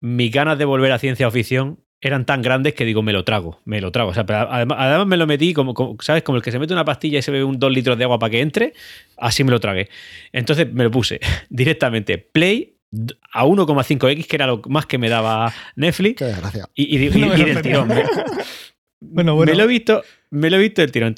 mis ganas de volver a ciencia o ficción eran tan grandes que digo, me lo trago, me lo trago. O sea, además, además, me lo metí como, ¿sabes? Como el que se mete una pastilla y se bebe un dos litros de agua para que entre, así me lo tragué. Entonces me lo puse directamente, play a 1,5x, que era lo más que me daba Netflix. Qué. Y, y, del tirón. bueno, bueno. Me lo he visto, me lo he visto del tirón.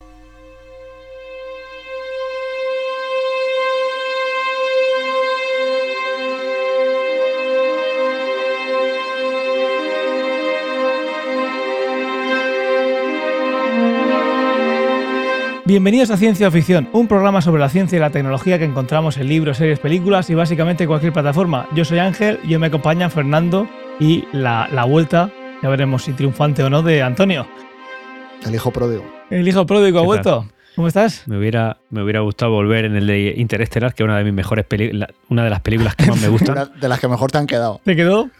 Bienvenidos a Ciencia o Ficción, un programa sobre la ciencia y la tecnología que encontramos en libros, series, películas y básicamente cualquier plataforma. Yo soy Ángel y me acompaña Fernando y la, vuelta, ya veremos si triunfante o no, de Antonio. El hijo pródigo. El hijo pródigo ha vuelto. ¿Cómo estás? Me hubiera, me hubiera gustado volver en el de Interestelar, que es una de mis mejores películas, una de las películas que más me gustan. de las que mejor te han quedado. ¿Te quedó?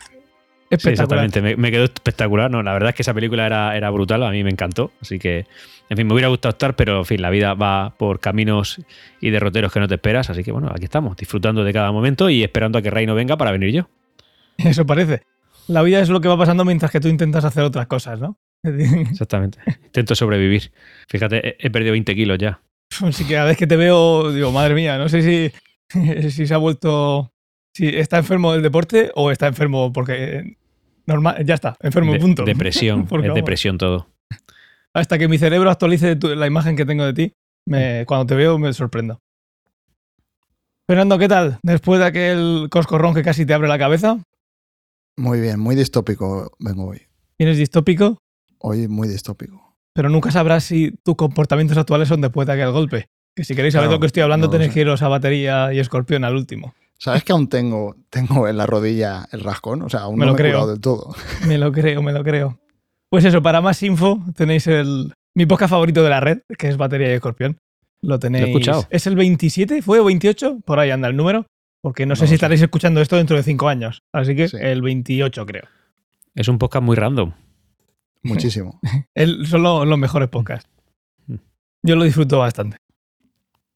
Sí, exactamente. Me, quedó espectacular. No, la verdad es que esa película era, era brutal. A mí me encantó. Así que, en fin, me hubiera gustado estar, pero en fin, la vida va por caminos y derroteros que no te esperas. Así que, bueno, aquí estamos, disfrutando de cada momento y esperando a que Reino venga para venir yo. Eso parece. La vida es lo que va pasando mientras que tú intentas hacer otras cosas, ¿no? Exactamente. Intento sobrevivir. Fíjate, he, perdido 20 kilos ya. Así que cada vez que te veo, digo, madre mía, no sé si, si se ha vuelto si está enfermo del deporte o está enfermo porque normal, ya está, enfermo, punto. Depresión, es depresión todo. Hasta que mi cerebro actualice la imagen que tengo de ti, me, cuando te veo me sorprendo. Fernando, ¿qué tal? Después de aquel coscorrón que casi te abre la cabeza. Muy bien, muy distópico vengo hoy. ¿Tienes distópico? Hoy muy distópico. Pero nunca sabrás si tus comportamientos actuales son después de aquel golpe. Que si queréis saber de lo que estoy hablando, tenéis que iros a batería y escorpión al último. ¿Sabes que aún tengo, tengo en la rodilla el rascón? O sea, aún no lo me creo. he del todo. Me lo creo, me lo creo. Pues eso, para más info tenéis el mi podcast favorito de la red, que es Batería y Escorpión. Lo tenéis. he escuchado. ¿Es el 27? ¿Fue o 28? Por ahí anda el número. Porque no, sé si estaréis escuchando esto dentro de cinco años. Así que el 28, creo. Es un podcast muy random. Muchísimo. son los mejores podcasts. Mm. Yo lo disfruto bastante.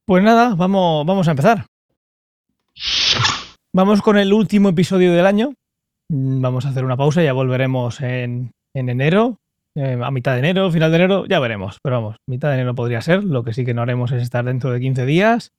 Pues nada, vamos, vamos a empezar. Vamos con el último episodio del año. Mm, vamos a hacer una pausa, ya volveremos en, enero, eh, a mitad de enero, final de enero, ya veremos. Pero vamos, mitad de enero podría ser. Lo que sí que no haremos es estar dentro de 15 días.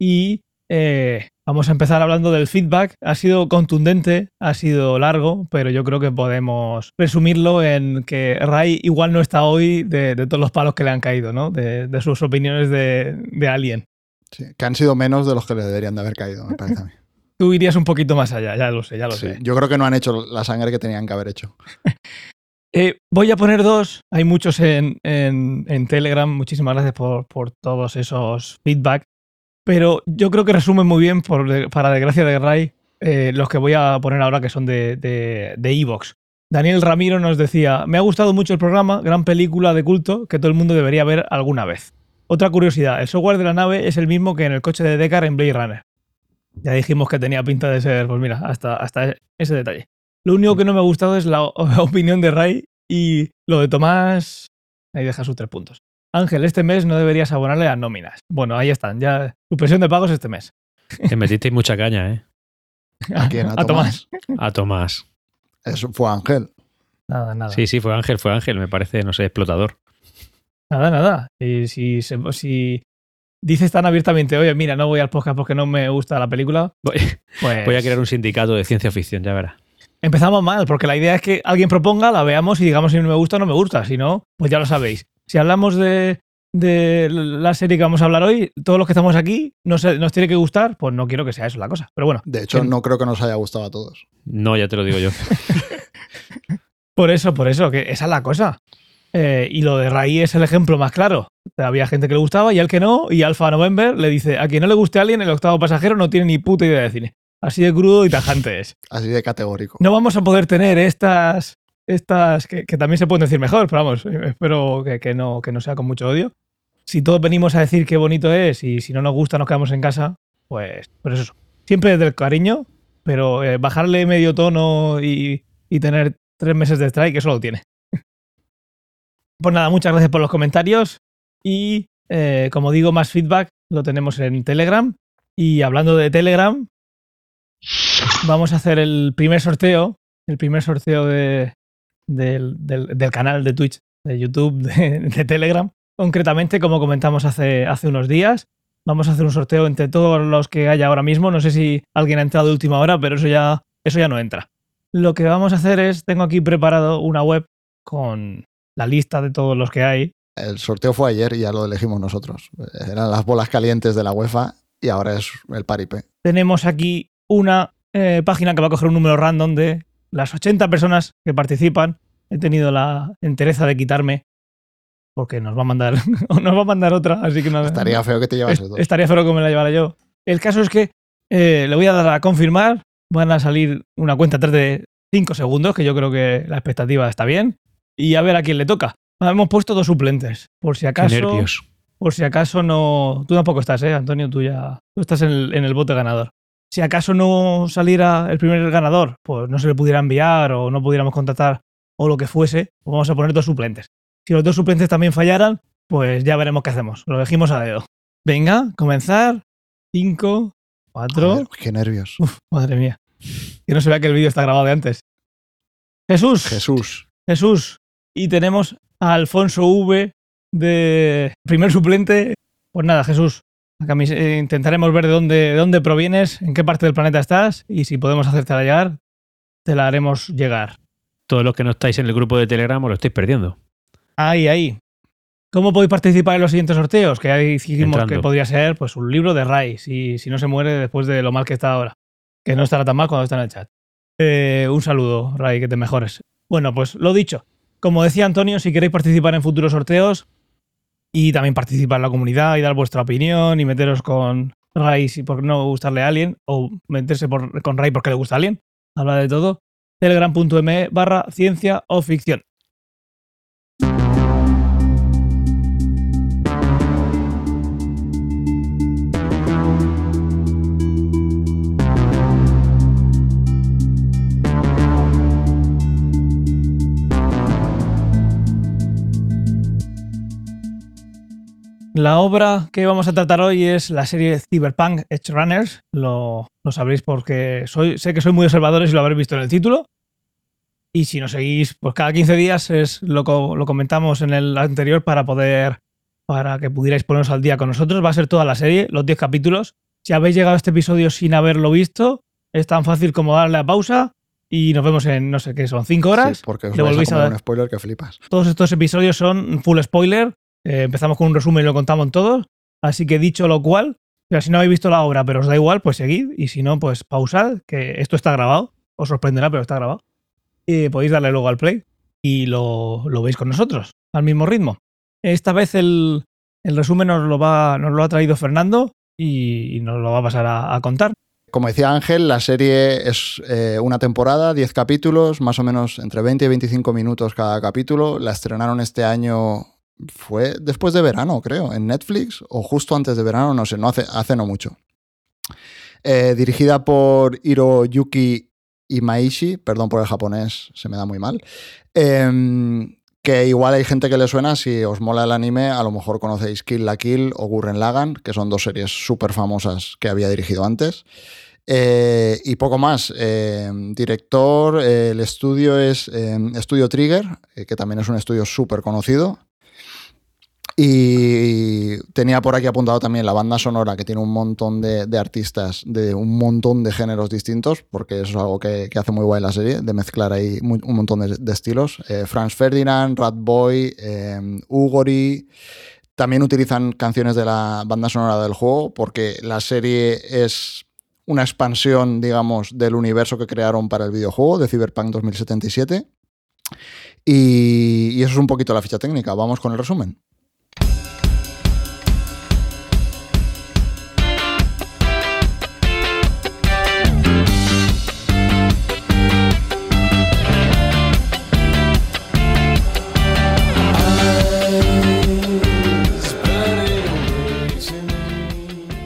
Y eh, vamos a empezar hablando del feedback. Ha sido contundente, ha sido largo, pero yo creo que podemos resumirlo en que Ray igual no está hoy de, todos los palos que le han caído, ¿no? De, sus opiniones de, de Alien. Sí, que han sido menos de los que le deberían de haber caído, me parece a mí. Tú irías un poquito más allá, ya lo sé, ya lo sé. Yo creo que no han hecho la sangre que tenían que haber hecho. Eh, voy a poner dos. Hay muchos en, Telegram. Muchísimas gracias por, todos esos feedback. Pero yo creo que resumen muy bien, por, para desgracia de Ray, eh, los que voy a poner ahora que son de Evox. De, Daniel Ramiro nos decía: Me ha gustado mucho el programa, gran película de culto que todo el mundo debería ver alguna vez. Otra curiosidad, el software de la nave es el mismo que en el coche de Deckard en Blade Runner. Ya dijimos que tenía pinta de ser, pues mira, hasta, hasta ese detalle. Lo único que no me ha gustado es la opinión de Ray y lo de Tomás. Ahí deja sus tres puntos. Ángel, este mes no deberías abonarle a nóminas. Bueno, ahí están, ya. Supresión de pagos este mes. Te metisteis mucha caña, ¿eh? ¿A quién? ¿A, Tomás? A Tomás. Eso fue Ángel. Nada, nada. Sí, sí, fue Ángel, fue Ángel, me parece, no sé, explotador. Nada, nada. Y si, si dices tan abiertamente, oye, mira, no voy al podcast porque no me gusta la película, voy, pues voy a crear un sindicato de ciencia ficción, ya verás. Empezamos mal, porque la idea es que alguien proponga, la veamos y digamos si no me gusta o no me gusta. Si no, pues ya lo sabéis. Si hablamos de, la serie que vamos a hablar hoy, todos los que estamos aquí nos, nos tiene que gustar, pues no quiero que sea eso la cosa. Pero bueno. De hecho, no creo que nos haya gustado a todos. No, ya te lo digo yo. por eso, por eso, que esa es la cosa. Eh, y lo de Ray es el ejemplo más claro. Había gente que le gustaba y al que no, y Alpha November le dice, a quien no le guste a alguien, el octavo pasajero no tiene ni puta idea de cine. Así de crudo y tajante es. Así de categórico. No vamos a poder tener estas, estas que, también se pueden decir mejor, pero vamos, espero que, no, que no sea con mucho odio. Si todos venimos a decir qué bonito es y si no nos gusta nos quedamos en casa, pues, pues eso. Siempre desde el cariño, pero eh, bajarle medio tono y, y tener tres meses de strike, eso lo tiene. Pues nada, muchas gracias por los comentarios y eh, como digo, más feedback lo tenemos en Telegram. Y hablando de Telegram, vamos a hacer el primer sorteo el primer sorteo de, del, canal de Twitch, de YouTube, de, Telegram. Concretamente, como comentamos hace, hace unos días, vamos a hacer un sorteo entre todos los que haya ahora mismo. No sé si alguien ha entrado de última hora, pero eso ya, eso ya no entra. Lo que vamos a hacer es, tengo aquí preparado una web con la lista de todos los que hay. El sorteo fue ayer y ya lo elegimos nosotros. Eran las bolas calientes de la UEFA y ahora es el paripe. Tenemos aquí una eh, página que va a coger un número random de las 80 personas que participan. He tenido la entereza de quitarme porque nos va a mandar nos va a mandar otra, así que no, estaría feo que te llevase dos. Estaría feo que me la llevara yo. El caso es que eh, le voy a dar a confirmar, van a salir una cuenta 3 de 5 segundos, que yo creo que la expectativa está bien, y a ver a quién le toca. Hemos puesto dos suplentes, por si acaso. nervios. Por si acaso no. Tú tampoco estás, ¿eh, Antonio? Tú ya. Tú estás en el, en el bote ganador. Si acaso no saliera el primer ganador, pues no se le pudiera enviar o no pudiéramos contactar o lo que fuese, pues vamos a poner dos suplentes. Si los dos suplentes también fallaran, pues ya veremos qué hacemos. Lo elegimos a dedo. Venga, comenzar. Cinco, cuatro. qué nervios. madre mía. Que no se vea que el vídeo está grabado de antes. Jesús. Jesús. Jesús. Y tenemos a Alfonso V de primer suplente. Pues nada, Jesús. Eh, intentaremos ver de dónde, de dónde provienes, en qué parte del planeta estás y si podemos hacerte llegar, te la haremos llegar. Todos los que no estáis en el grupo de Telegram os lo estáis perdiendo. Ahí, ahí. ¿Cómo podéis participar en los siguientes sorteos? Que ahí dijimos que podría ser pues, un libro de Rai, si, si no se muere después de lo mal que está ahora. Que no estará tan mal cuando está en el chat. Eh, un saludo, Rai, que te mejores. Bueno, pues lo dicho. Como decía Antonio, si queréis participar en futuros sorteos y también participar en la comunidad y dar vuestra opinión y meteros con Rai si por no gustarle a alguien o meterse con Rai porque le gusta a alguien, habla de todo, telegram.me barra ciencia o ficción. La obra que vamos a tratar hoy es la serie Cyberpunk Edge Runners. Lo, sabréis porque soy, sé que soy muy observadores y lo habréis visto en el título. Y si nos seguís, pues cada 15 días es lo, lo comentamos en el anterior para poder, para que pudierais poneros al día con nosotros. Va a ser toda la serie, los 10 capítulos. Si habéis llegado a este episodio sin haberlo visto, es tan fácil como darle a pausa y nos vemos en, no sé qué, son 5 horas. Sí, porque os vais a, un spoiler que flipas. Todos estos episodios son full spoiler eh, empezamos con un resumen y lo contamos todos. Así que dicho lo cual, si no habéis visto la obra, pero os da igual, pues seguid. Y si no, pues pausad, que esto está grabado. Os sorprenderá, pero está grabado. Y podéis darle luego al play y lo, veis con nosotros, al mismo ritmo. Esta vez el, resumen nos lo, va, nos lo ha traído Fernando y, nos lo va a pasar a, contar. Como decía Ángel, la serie es eh, una temporada, 10 capítulos, más o menos entre 20 y 25 minutos cada capítulo. La estrenaron este año fue después de verano, creo, en Netflix, o justo antes de verano, no sé, no hace, no mucho. Eh, dirigida por Hiroyuki Imaishi, perdón por el japonés, se me da muy mal. Em, que igual hay gente que le suena, si os mola el anime, a lo mejor conocéis Kill la Kill o Gurren Lagan, que son dos series súper famosas que había dirigido antes. Eh, y poco más. Em, director, el estudio es em, Estudio Trigger, eh, que también es un estudio súper conocido. Y tenía por aquí apuntado también la banda sonora, que tiene un montón de, artistas de un montón de géneros distintos, porque eso es algo que, hace muy guay la serie, de mezclar ahí un montón de, estilos. Eh, Franz Ferdinand, Ratboy, eh, Ugori. También utilizan canciones de la banda sonora del juego, porque la serie es una expansión, digamos, del universo que crearon para el videojuego de Cyberpunk 2077. y eso es un poquito la ficha técnica. Vamos con el resumen.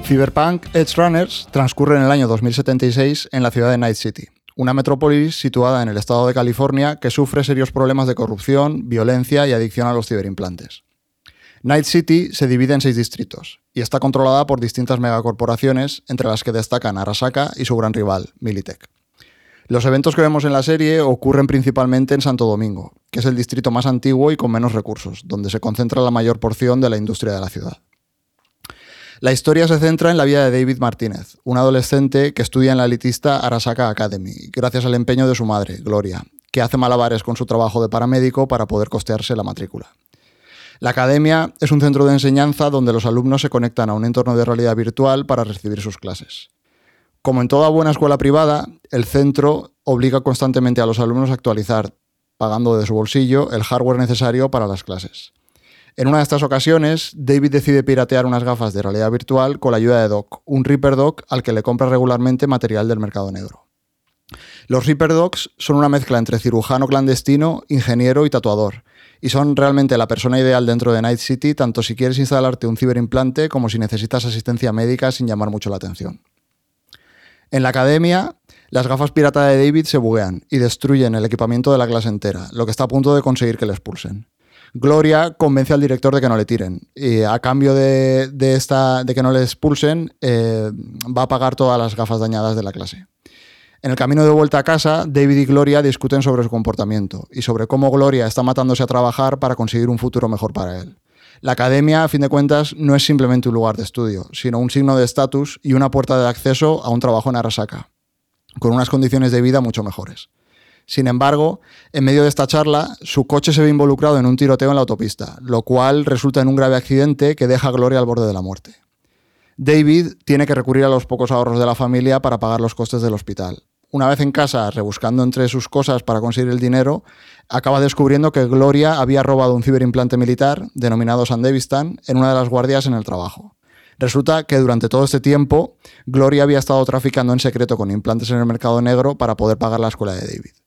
Cyberpunk Edge Runners transcurre en el año 2076 en la ciudad de Night City, una metrópolis situada en el estado de California que sufre serios problemas de corrupción, violencia y adicción a los ciberimplantes. Night City se divide en seis distritos y está controlada por distintas megacorporaciones, entre las que destacan Arasaka y su gran rival, Militech. Los eventos que vemos en la serie ocurren principalmente en Santo Domingo, que es el distrito más antiguo y con menos recursos, donde se concentra la mayor porción de la industria de la ciudad. La historia se centra en la vida de David Martínez, un adolescente que estudia en la elitista Arasaka Academy, gracias al empeño de su madre, Gloria, que hace malabares con su trabajo de paramédico para poder costearse la matrícula. La academia es un centro de enseñanza donde los alumnos se conectan a un entorno de realidad virtual para recibir sus clases. Como en toda buena escuela privada, el centro obliga constantemente a los alumnos a actualizar, pagando de su bolsillo, el hardware necesario para las clases. En una de estas ocasiones, David decide piratear unas gafas de realidad virtual con la ayuda de Doc, un Reaper Doc al que le compra regularmente material del mercado negro. Los Reaper Docs son una mezcla entre cirujano clandestino, ingeniero y tatuador, y son realmente la persona ideal dentro de Night City, tanto si quieres instalarte un ciberimplante como si necesitas asistencia médica sin llamar mucho la atención. En la academia, las gafas pirata de David se buguean y destruyen el equipamiento de la clase entera, lo que está a punto de conseguir que le expulsen. Gloria convence al director de que no le tiren. Y a cambio de, esta, de que no le expulsen, eh, va a pagar todas las gafas dañadas de la clase. En el camino de vuelta a casa, David y Gloria discuten sobre su comportamiento y sobre cómo Gloria está matándose a trabajar para conseguir un futuro mejor para él. La academia, a fin de cuentas, no es simplemente un lugar de estudio, sino un signo de estatus y una puerta de acceso a un trabajo en Arasaka, con unas condiciones de vida mucho mejores. Sin embargo, en medio de esta charla, su coche se ve involucrado en un tiroteo en la autopista, lo cual resulta en un grave accidente que deja a Gloria al borde de la muerte. David tiene que recurrir a los pocos ahorros de la familia para pagar los costes del hospital. Una vez en casa, rebuscando entre sus cosas para conseguir el dinero, acaba descubriendo que Gloria había robado un ciberimplante militar, denominado Sandevistan, en una de las guardias en el trabajo. Resulta que durante todo este tiempo, Gloria había estado traficando en secreto con implantes en el mercado negro para poder pagar la escuela de David.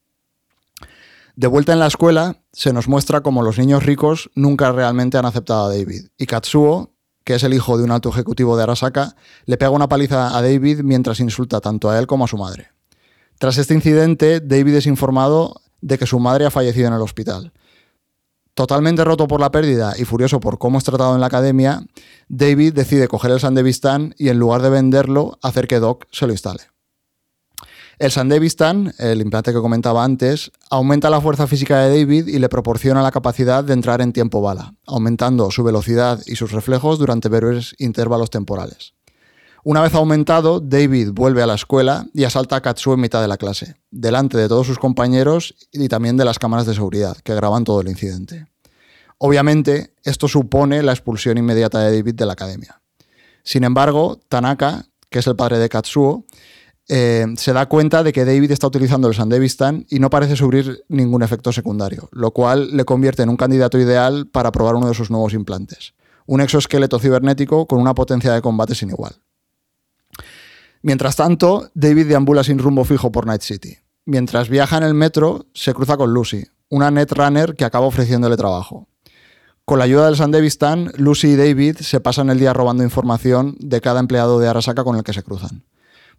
De vuelta en la escuela, se nos muestra cómo los niños ricos nunca realmente han aceptado a David, y Katsuo, que es el hijo de un alto ejecutivo de Arasaka, le pega una paliza a David mientras insulta tanto a él como a su madre. Tras este incidente, David es informado de que su madre ha fallecido en el hospital. Totalmente roto por la pérdida y furioso por cómo es tratado en la academia, David decide coger el Sandevistan y en lugar de venderlo, hacer que Doc se lo instale. El Sandevistan, el implante que comentaba antes, aumenta la fuerza física de David y le proporciona la capacidad de entrar en tiempo bala, aumentando su velocidad y sus reflejos durante breves intervalos temporales. Una vez aumentado, David vuelve a la escuela y asalta a Katsuo en mitad de la clase, delante de todos sus compañeros y también de las cámaras de seguridad que graban todo el incidente. Obviamente, esto supone la expulsión inmediata de David de la academia. Sin embargo, Tanaka, que es el padre de Katsuo, eh, se da cuenta de que David está utilizando el Sandevistan y no parece sufrir ningún efecto secundario, lo cual le convierte en un candidato ideal para probar uno de sus nuevos implantes, un exoesqueleto cibernético con una potencia de combate sin igual. Mientras tanto, David deambula sin rumbo fijo por Night City. Mientras viaja en el metro, se cruza con Lucy, una netrunner que acaba ofreciéndole trabajo. Con la ayuda del Sandevistan, Lucy y David se pasan el día robando información de cada empleado de Arasaka con el que se cruzan.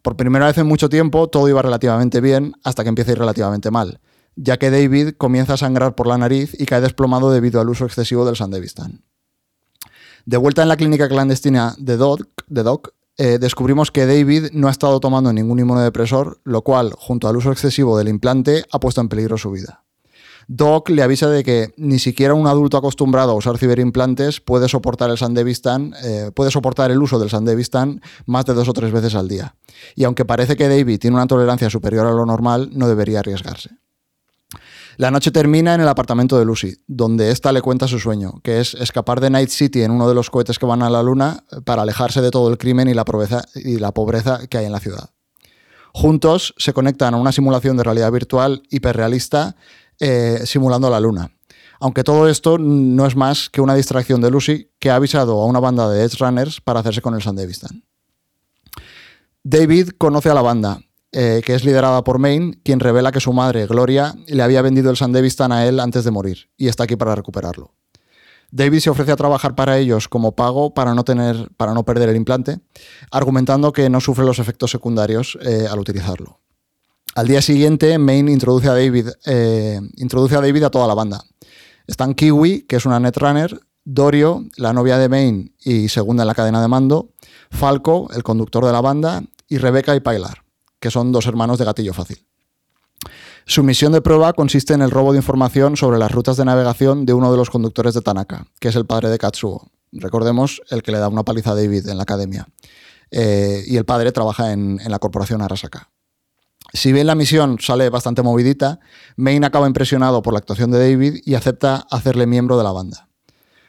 Por primera vez en mucho tiempo todo iba relativamente bien hasta que empieza a ir relativamente mal, ya que David comienza a sangrar por la nariz y cae desplomado debido al uso excesivo del Sandevistan. De vuelta en la clínica clandestina de Doc, de Doc eh, descubrimos que David no ha estado tomando ningún inmunodepresor, lo cual, junto al uso excesivo del implante, ha puesto en peligro su vida. Doc le avisa de que ni siquiera un adulto acostumbrado a usar ciberimplantes puede soportar el Sandevistan, eh, puede soportar el uso del Sandevistan más de dos o tres veces al día. Y aunque parece que David tiene una tolerancia superior a lo normal, no debería arriesgarse. La noche termina en el apartamento de Lucy, donde ésta le cuenta su sueño, que es escapar de Night City en uno de los cohetes que van a la luna para alejarse de todo el crimen y la pobreza que hay en la ciudad. Juntos se conectan a una simulación de realidad virtual hiperrealista eh, simulando la luna. Aunque todo esto no es más que una distracción de Lucy, que ha avisado a una banda de Edge Runners para hacerse con el Sandevistan. David conoce a la banda, eh, que es liderada por Maine, quien revela que su madre, Gloria, le había vendido el Sandevistan a él antes de morir y está aquí para recuperarlo. David se ofrece a trabajar para ellos como pago para no, tener, para no perder el implante, argumentando que no sufre los efectos secundarios eh, al utilizarlo. Al día siguiente, Maine introduce a David, eh, introduce a David a toda la banda. Están Kiwi, que es una netrunner, Dorio, la novia de Maine y segunda en la cadena de mando, Falco, el conductor de la banda, y Rebecca y Pilar, que son dos hermanos de gatillo fácil. Su misión de prueba consiste en el robo de información sobre las rutas de navegación de uno de los conductores de Tanaka, que es el padre de Katsuo. Recordemos el que le da una paliza a David en la academia. Eh, y el padre trabaja en la corporación Arasaka. Si bien la misión sale bastante movidita, Main acaba impresionado por la actuación de David y acepta hacerle miembro de la banda.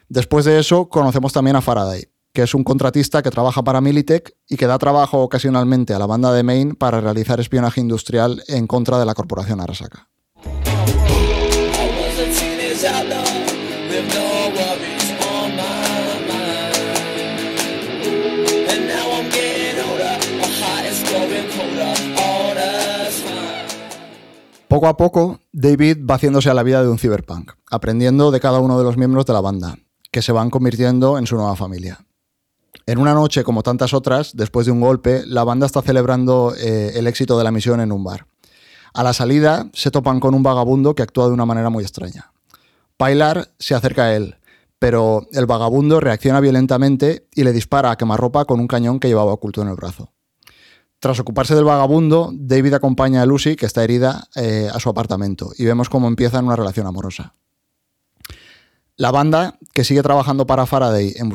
Después de eso, conocemos también a Faraday, que es un contratista que trabaja para Militech y que da trabajo ocasionalmente a la banda de Main para realizar espionaje industrial en contra de la corporación Arasaka. Poco a poco, David va haciéndose a la vida de un cyberpunk, aprendiendo de cada uno de los miembros de la banda, que se van convirtiendo en su nueva familia. En una noche, como tantas otras, después de un golpe, la banda está celebrando eh, el éxito de la misión en un bar. A la salida, se topan con un vagabundo que actúa de una manera muy extraña. Pilar se acerca a él, pero el vagabundo reacciona violentamente y le dispara a quemarropa con un cañón que llevaba oculto en el brazo. Tras ocuparse del vagabundo, David acompaña a Lucy, que está herida, eh, a su apartamento y vemos cómo empiezan una relación amorosa. La banda, que sigue trabajando para Faraday en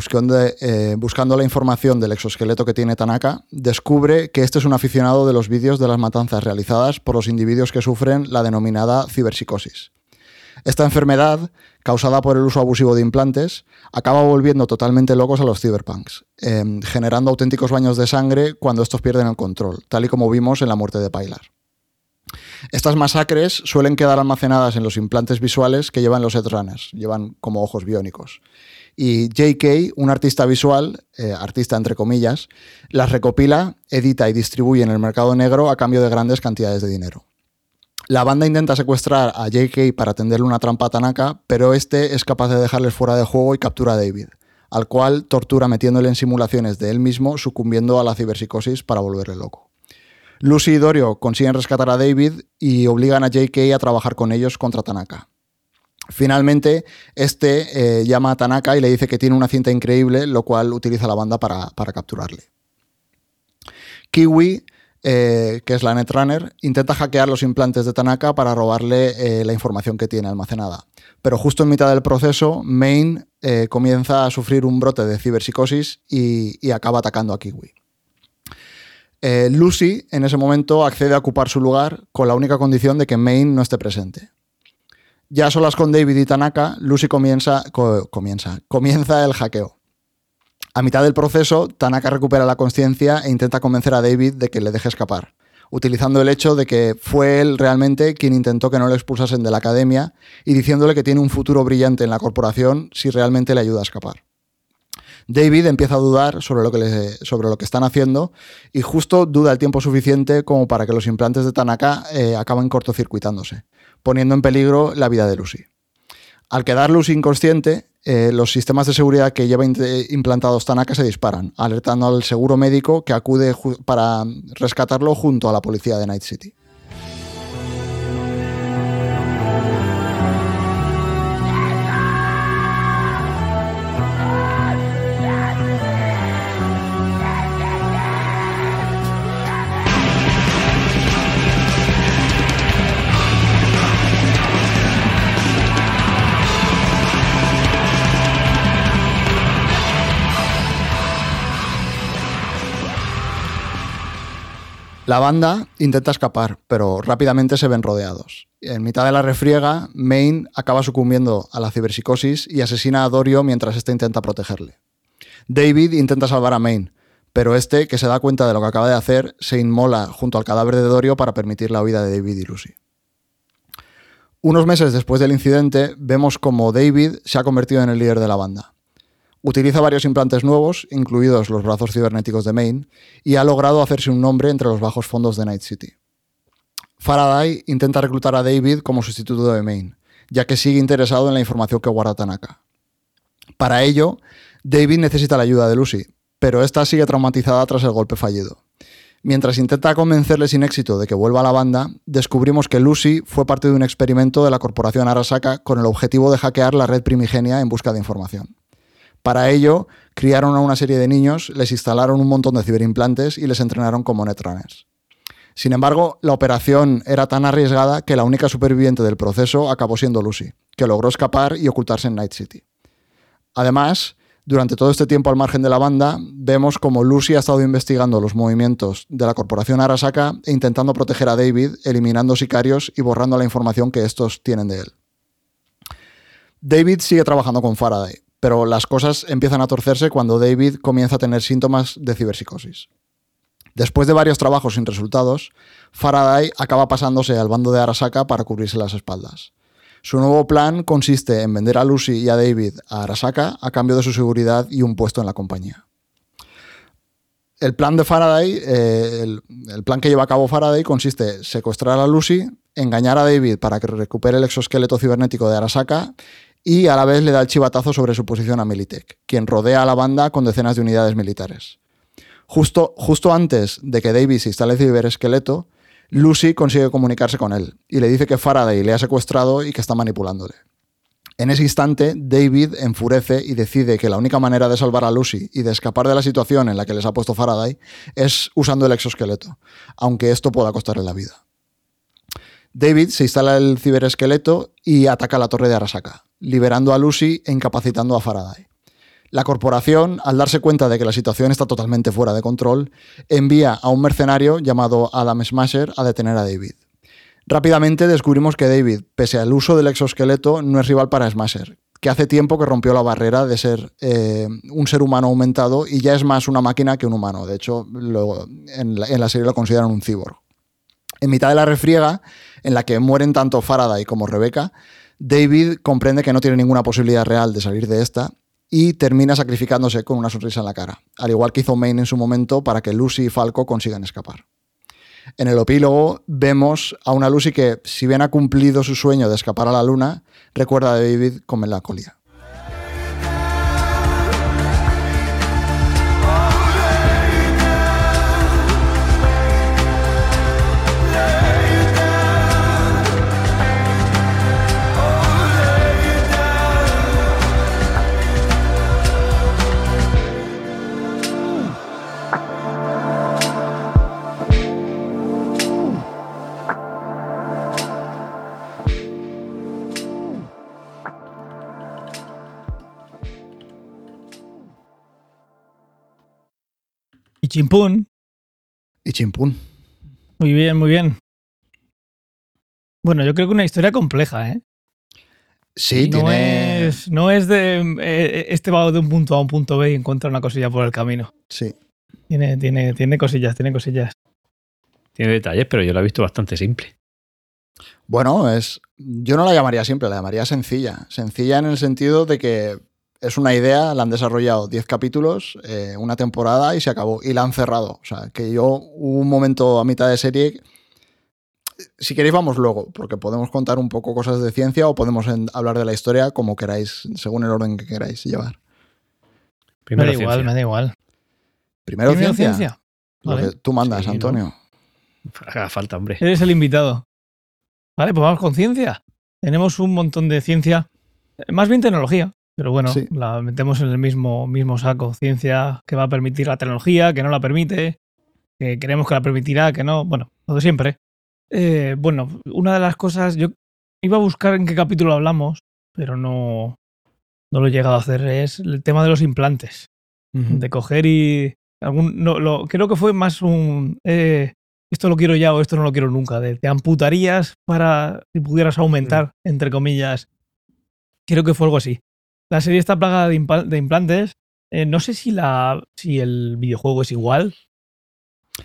eh, buscando la información del exoesqueleto que tiene Tanaka, descubre que este es un aficionado de los vídeos de las matanzas realizadas por los individuos que sufren la denominada ciberpsicosis. Esta enfermedad, causada por el uso abusivo de implantes, acaba volviendo totalmente locos a los cyberpunks, em, generando auténticos baños de sangre cuando estos pierden el control, tal y como vimos en la muerte de Pilar. Estas masacres suelen quedar almacenadas en los implantes visuales que llevan los Edrunners, llevan como ojos biónicos. Y JK, un artista visual, eh, artista entre comillas, las recopila, edita y distribuye en el mercado negro a cambio de grandes cantidades de dinero. La banda intenta secuestrar a JK para tenderle una trampa a Tanaka, pero este es capaz de dejarles fuera de juego y captura a David, al cual tortura metiéndole en simulaciones de él mismo, sucumbiendo a la ciberpsicosis para volverle loco. Lucy y Dorio consiguen rescatar a David y obligan a JK a trabajar con ellos contra Tanaka. Finalmente, este eh, llama a Tanaka y le dice que tiene una cinta increíble, lo cual utiliza la banda para, para capturarle. Kiwi eh, que es la Netrunner, intenta hackear los implantes de Tanaka para robarle eh, la información que tiene almacenada. Pero justo en mitad del proceso, Main eh, comienza a sufrir un brote de ciberpsicosis y, acaba atacando a Kiwi. Lucy, en ese momento, accede a ocupar su lugar con la única condición de que Main no esté presente. Ya solas con David y Tanaka, Lucy comienza, comienza, comienza el hackeo. A mitad del proceso, Tanaka recupera la conciencia e intenta convencer a David de que le deje escapar, utilizando el hecho de que fue él realmente quien intentó que no le expulsasen de la academia y diciéndole que tiene un futuro brillante en la corporación si realmente le ayuda a escapar. David empieza a dudar sobre lo, que sobre lo que están haciendo y justo duda el tiempo suficiente como para que los implantes de Tanaka eh, acaben cortocircuitándose, poniendo en peligro la vida de Lucy. Al quedar Lucy inconsciente, eh, los sistemas de seguridad que lleva implantados Tanaka se disparan, alertando al seguro médico que acude para rescatarlo junto a la policía de Night City. La banda intenta escapar, pero rápidamente se ven rodeados. En mitad de la refriega, Main acaba sucumbiendo a la ciberpsicosis y asesina a Dorio mientras este intenta protegerle. David intenta salvar a Main, pero este, que se da cuenta de lo que acaba de hacer, se inmola junto al cadáver de Dorio para permitir la huida de David y Lucy. Unos meses después del incidente, vemos como David se ha convertido en el líder de la banda. Utiliza varios implantes nuevos, incluidos los brazos cibernéticos de Main, y ha logrado hacerse un nombre entre los bajos fondos de Night City. Faraday intenta reclutar a David como sustituto de Main, ya que sigue interesado en la información que guarda Tanaka. Para ello, David necesita la ayuda de Lucy, pero esta sigue traumatizada tras el golpe fallido. Mientras intenta convencerle sin éxito de que vuelva a la banda, descubrimos que Lucy fue parte de un experimento de la corporación Arasaka con el objetivo de hackear la red primigenia en busca de información. Para ello, criaron a una serie de niños, les instalaron un montón de ciberimplantes y les entrenaron como netrunners. Sin embargo, la operación era tan arriesgada que la única superviviente del proceso acabó siendo Lucy, que logró escapar y ocultarse en Night City. Además, durante todo este tiempo al margen de la banda, vemos como Lucy ha estado investigando los movimientos de la corporación Arasaka e intentando proteger a David, eliminando sicarios y borrando la información que estos tienen de él. David sigue trabajando con Faraday, pero las cosas empiezan a torcerse cuando David comienza a tener síntomas de ciberpsicosis. Después de varios trabajos sin resultados, Faraday acaba pasándose al bando de Arasaka para cubrirse las espaldas. Su nuevo plan consiste en vender a Lucy y a David a Arasaka a cambio de su seguridad y un puesto en la compañía. El plan de Faraday, eh, el, el, plan que lleva a cabo Faraday consiste en secuestrar a Lucy, engañar a David para que recupere el exoesqueleto cibernético de Arasaka y a la vez le da el chivatazo sobre su posición a Militech, quien rodea a la banda con decenas de unidades militares. Justo, justo antes de que David se instale el ciberesqueleto, Lucy consigue comunicarse con él y le dice que Faraday le ha secuestrado y que está manipulándole. En ese instante, David enfurece y decide que la única manera de salvar a Lucy y de escapar de la situación en la que les ha puesto Faraday es usando el exoesqueleto, aunque esto pueda costarle la vida. David se instala el ciberesqueleto y ataca la torre de Arasaka, liberando a Lucy e incapacitando a Faraday. La corporación, al darse cuenta de que la situación está totalmente fuera de control, envía a un mercenario llamado Adam Smasher a detener a David. Rápidamente descubrimos que David, pese al uso del exoesqueleto, no es rival para Smasher, que hace tiempo que rompió la barrera de ser eh, un ser humano aumentado y ya es más una máquina que un humano. De hecho, en, la, en la serie lo consideran un cyborg. En mitad de la refriega, en la que mueren tanto Faraday como Rebecca, David comprende que no tiene ninguna posibilidad real de salir de esta y termina sacrificándose con una sonrisa en la cara, al igual que hizo Maine en su momento para que Lucy y Falco consigan escapar. En el epílogo vemos a una Lucy que, si bien ha cumplido su sueño de escapar a la luna, recuerda a David con melancolía. Chimpún. Y chimpún. Muy bien, muy bien. Bueno, yo creo que una historia compleja, ¿eh? Sí, no tiene... es, no es de eh, este va de un punto a un punto B y encuentra una cosilla por el camino. Sí. Tiene, tiene, tiene cosillas, tiene cosillas. Tiene detalles, pero yo la he visto bastante simple. Bueno, es. Yo no la llamaría simple, la llamaría sencilla. Sencilla en el sentido de que es una idea, la han desarrollado 10 capítulos, eh, una temporada y se acabó. Y la han cerrado. O sea, que yo hubo un momento a mitad de serie. Si queréis, vamos luego, porque podemos contar un poco cosas de ciencia o podemos en- hablar de la historia como queráis, según el orden que queráis llevar. Me Primero da igual, ciencia. me da igual. Primero, Primero ciencia. ciencia. Lo Vale. que tú mandas, Sí, ¿no? Antonio. Haga falta, hombre. Eres el invitado. Vale, pues vamos con ciencia. Tenemos un montón de ciencia. Más bien tecnología. Pero bueno, Sí. la metemos en el mismo, mismo saco. Ciencia que va a permitir la tecnología, que no la permite, que creemos que la permitirá, que no. Bueno, lo de siempre. Eh, bueno, una de las cosas. Yo iba a buscar en qué capítulo hablamos, pero no, no lo he llegado a hacer. Es el tema de los implantes. De coger y. Algún, no, lo, creo que fue más un. eh, esto lo quiero ya o esto no lo quiero nunca. De, te amputarías para si pudieras aumentar, entre comillas. Creo que fue algo así. La serie está plagada de, implantes. Eh, no sé si, la, si el videojuego es igual.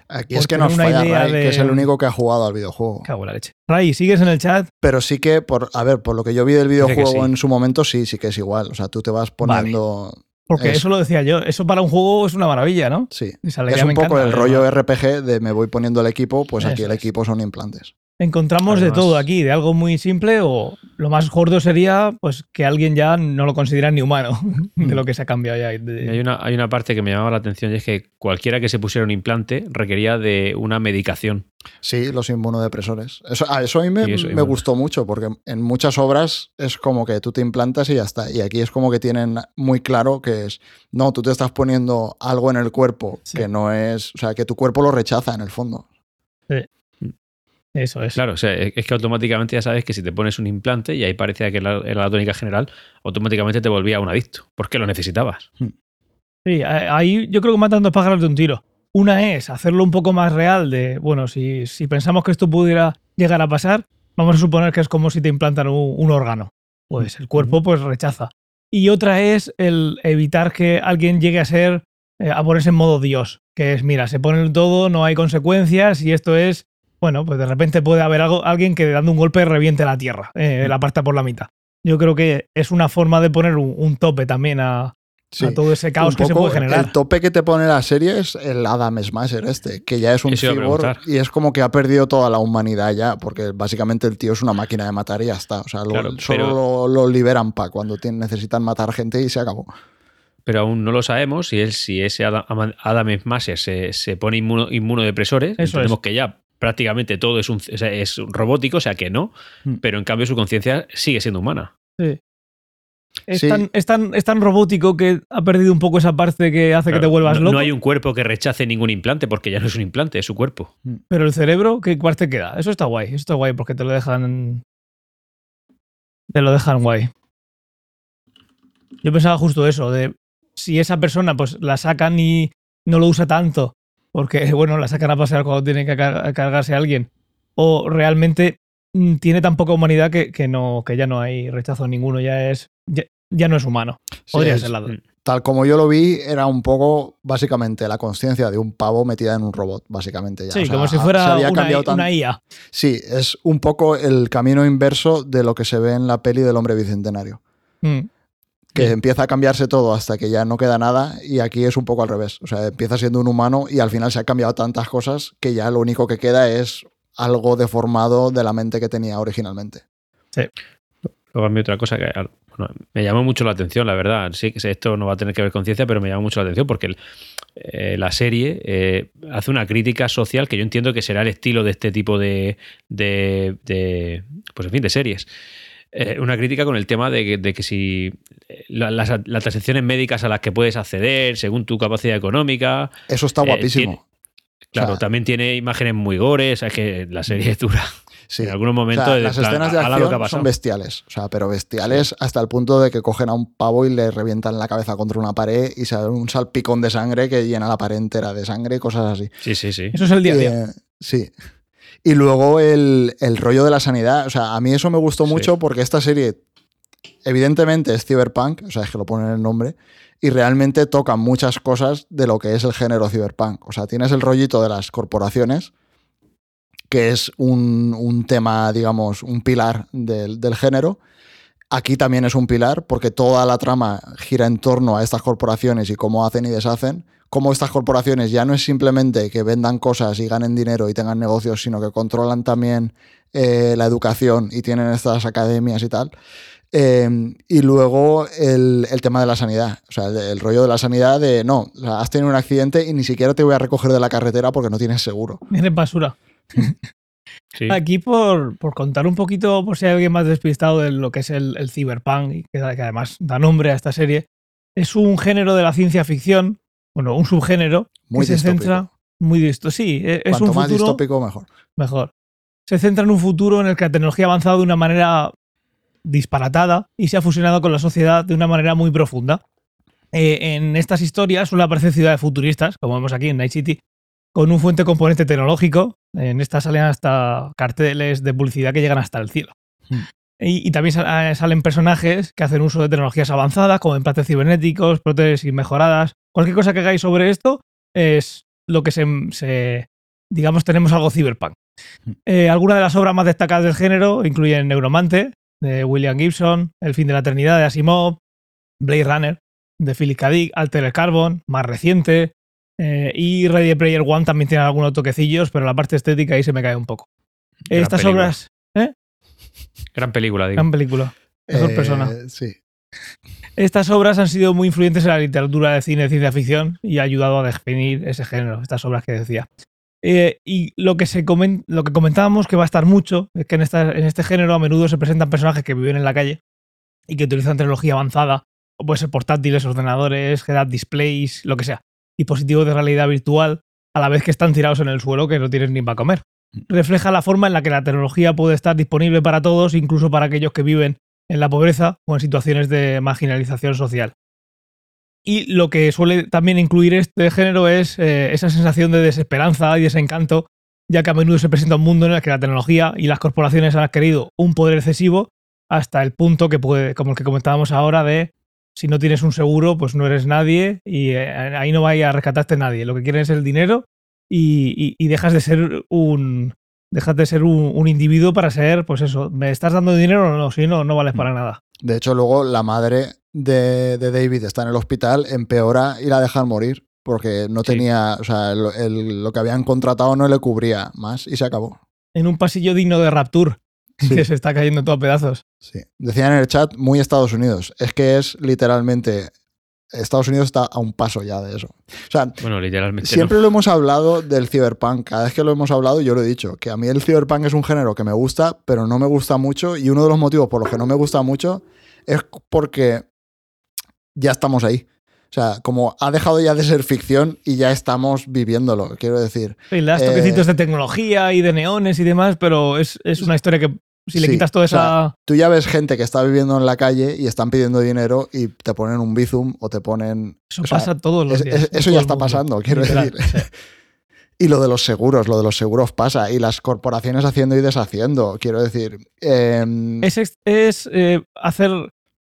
Aquí es que nos falla Ray, de- que es el único que ha jugado al videojuego. Cago la leche. Ray, ¿sigues en el chat? Pero sí que, por, a ver, por lo que yo vi del videojuego sí. en su momento, sí, sí que es igual. O sea, tú te vas poniendo. Porque Es- eso lo decía yo. Eso para un juego es una maravilla, ¿no? Sí. Es un poco encanta, el ¿no? rollo RPG de me voy poniendo el equipo, pues aquí el equipo son implantes. Encontramos de todo aquí, de algo muy simple o lo más gordo sería pues que alguien ya no lo considera ni humano de lo que se ha cambiado ya. Hay, una, hay una parte que me llamaba la atención y es que cualquiera que se pusiera un implante requería de una medicación. Sí, los inmunodepresores. Eso, a eso a mí me, Sí, eso, me inmuno. gustó mucho, porque en muchas obras es como que tú te implantas y ya está. Y aquí es como que tienen muy claro que es, no, tú te estás poniendo algo en el cuerpo Sí. que no es, o sea, que tu cuerpo lo rechaza en el fondo. Eso es. Claro, o sea, es que automáticamente ya sabes que si te pones un implante, y ahí parecía que era la tónica general, automáticamente te volvía un adicto, porque lo necesitabas. Hmm. Sí, ahí yo creo que matan dos pájaros de un tiro. Una es hacerlo un poco más real de, bueno, si, si pensamos que esto pudiera llegar a pasar, vamos a suponer que es como si te implantan un, órgano. Pues el cuerpo pues rechaza. Y otra es el evitar que alguien llegue a ser, eh, a ponerse en modo Dios, que es, mira, se pone todo, no hay consecuencias y esto es bueno, pues de repente puede haber algo, alguien que dando un golpe reviente la tierra, eh, la parta por la mitad. Yo creo que es una forma de poner un, tope también a, todo ese caos que se puede generar. El tope que te pone la serie es el Adam Smasher este, que ya es un cyborg y es como que ha perdido toda la humanidad ya, porque básicamente el tío es una máquina de matar y ya está. O sea, solo lo, liberan para cuando necesitan matar gente y se acabó. Pero aún no lo sabemos si, él, si ese Adam, Smasher se, pone inmuno, inmunodepresores. Eso entendemos que ya prácticamente todo es, un, es robótico, o sea que no, hmm. pero en cambio su conciencia sigue siendo humana. Sí. Es, Tan, robótico que ha perdido un poco esa parte que hace que te vuelvas loco. No hay un cuerpo que rechace ningún implante porque ya no es un implante, es su cuerpo. Hmm. Pero el cerebro, ¿qué parte queda? Eso está guay, eso está guay porque te lo dejan. Te lo dejan guay. Yo pensaba justo eso, de si esa persona pues la sacan y no lo usa tanto porque, bueno, la sacan a pasear cuando tiene que cargarse a alguien, o realmente mm, tiene tan poca humanidad que, no, que ya no hay rechazo ninguno, ya es ya, no es humano. Podría ser lado. Tal como yo lo vi, era un poco básicamente la conciencia de un pavo metida en un robot, básicamente. Ya. Sí, como si fuera una, IA. Sí, es un poco el camino inverso de lo que se ve en la peli del hombre bicentenario. Mm que empieza a cambiarse todo hasta que ya no queda nada y aquí es un poco al revés. O sea, empieza siendo un humano y al final se han cambiado tantas cosas que ya lo único que queda es algo deformado de la mente que tenía originalmente. Sí. Luego a mí otra cosa que me llamó mucho la atención, la verdad. Sí que esto no va a tener que ver con ciencia, pero me llamó mucho la atención porque eh, la serie eh, hace una crítica social que yo entiendo que será el estilo de este tipo de, de, de pues en fin, de series. Eh, una crítica con el tema de que, si eh, las, transacciones médicas a las que puedes acceder según tu capacidad económica. Eso está eh, guapísimo. claro, también tiene imágenes muy gores, es que la serie es dura. Sí. En algunos momentos. las escenas de acción son bestiales. O sea, pero bestiales hasta el punto de que cogen a un pavo y le revientan la cabeza contra una pared y se da un salpicón de sangre que llena la pared entera de sangre, cosas así. Sí, sí, sí. Eso es el día a día. sí. Y luego el, rollo de la sanidad. O sea, a mí eso me gustó mucho porque esta serie, evidentemente, es cyberpunk, o sea, es que lo ponen en el nombre, y realmente toca muchas cosas de lo que es el género cyberpunk. O sea, tienes el rollito de las corporaciones, que es un, tema, digamos, un pilar del, del género. Aquí también es un pilar porque toda la trama gira en torno a estas corporaciones y cómo hacen y deshacen cómo estas corporaciones ya no es simplemente que vendan cosas y ganen dinero y tengan negocios, sino que controlan también eh, la educación y tienen estas academias y tal. Eh, y luego el, tema de la sanidad, o sea, el, rollo de la sanidad de no, has tenido un accidente y ni siquiera te voy a recoger de la carretera porque no tienes seguro. Tienes basura. Aquí por, contar un poquito, por si hay alguien más despistado de lo que es el, el cyberpunk, y que, que además da nombre a esta serie, es un género de la ciencia ficción bueno, un subgénero muy que se centra muy distópico. Sí, e-, es un futuro, más distópico, mejor. Mejor. Se centra en un futuro en el que la tecnología ha avanzado de una manera disparatada y se ha fusionado con la sociedad de una manera muy profunda. Eh, en estas historias suele aparecer ciudades futuristas, como vemos aquí en Night City, con un fuente componente tecnológico. En estas salen hasta carteles de publicidad que llegan hasta el cielo. Hmm. Y, también eh, salen personajes que hacen uso de tecnologías avanzadas, como implantes cibernéticos, prótesis mejoradas. Cualquier cosa que hagáis sobre esto es lo que se, digamos, tenemos algo cyberpunk. Hmm. Eh, algunas de las obras más destacadas del género incluyen Neuromante, de William Gibson, El fin de la eternidad, de Asimov, Blade Runner, de Philip K. Dick, Alter Carbon, más reciente, eh, y Ready Player One también tiene algunos toquecillos, pero la parte estética ahí se me cae un poco. Estas obras... Gran película, digo. Gran película. Mejor eh, persona. Sí. Estas obras han sido muy influyentes en la literatura de cine de ciencia ficción y ha ayudado a definir ese género, estas obras que decía. Eh, y lo que, se lo que comentábamos que va a estar mucho es que en, en este género a menudo se presentan personajes que viven en la calle y que utilizan tecnología avanzada, o puede ser portátiles, ordenadores, head-up displays, lo que sea, dispositivos de realidad virtual, a la vez que están tirados en el suelo que no tienen ni para comer. refleja la forma en la que la tecnología puede estar disponible para todos, incluso para aquellos que viven en la pobreza o en situaciones de marginalización social. Y lo que suele también incluir este género es eh, esa sensación de desesperanza y desencanto, ya que a menudo se presenta un mundo en el que la tecnología y las corporaciones han adquirido un poder excesivo hasta el punto que puede, como el que comentábamos ahora, de si no tienes un seguro, pues no eres nadie y eh, ahí no vaya a rescatarte nadie. Lo que quieren es el dinero y, dejas de ser un, dejas de ser un, individuo para ser, pues eso, ¿me estás dando dinero o no? Si no, no vales para mm. nada. De hecho, luego la madre de, David está en el hospital, empeora y la dejan morir, porque no tenía, o sea, lo que habían contratado no le cubría más y se acabó. En un pasillo digno de Rapture, que se está cayendo todo a pedazos. Sí. Decían en el chat, muy Estados Unidos. Es que es literalmente Estados Unidos está a un paso ya de eso. O sea, bueno, literalmente siempre lo hemos hablado del cyberpunk. Cada vez que lo hemos hablado, yo lo he dicho, que a mí el cyberpunk es un género que me gusta, pero no me gusta mucho. Y uno de los motivos por los que no me gusta mucho es porque ya estamos ahí. O sea, como ha dejado ya de ser ficción y ya estamos viviéndolo, quiero decir. Sí, le das toquecitos eh, de tecnología y de neones y demás, pero es, es una historia que si le quitas toda esa. tú ya ves gente que está viviendo en la calle y están pidiendo dinero y te ponen un bizum o te ponen. Eso pasa todos los días. eso ya está pasando, quiero decir. y lo de los seguros, lo de los seguros pasa. Y las corporaciones haciendo y deshaciendo, quiero decir. Em, es, es eh, hacer.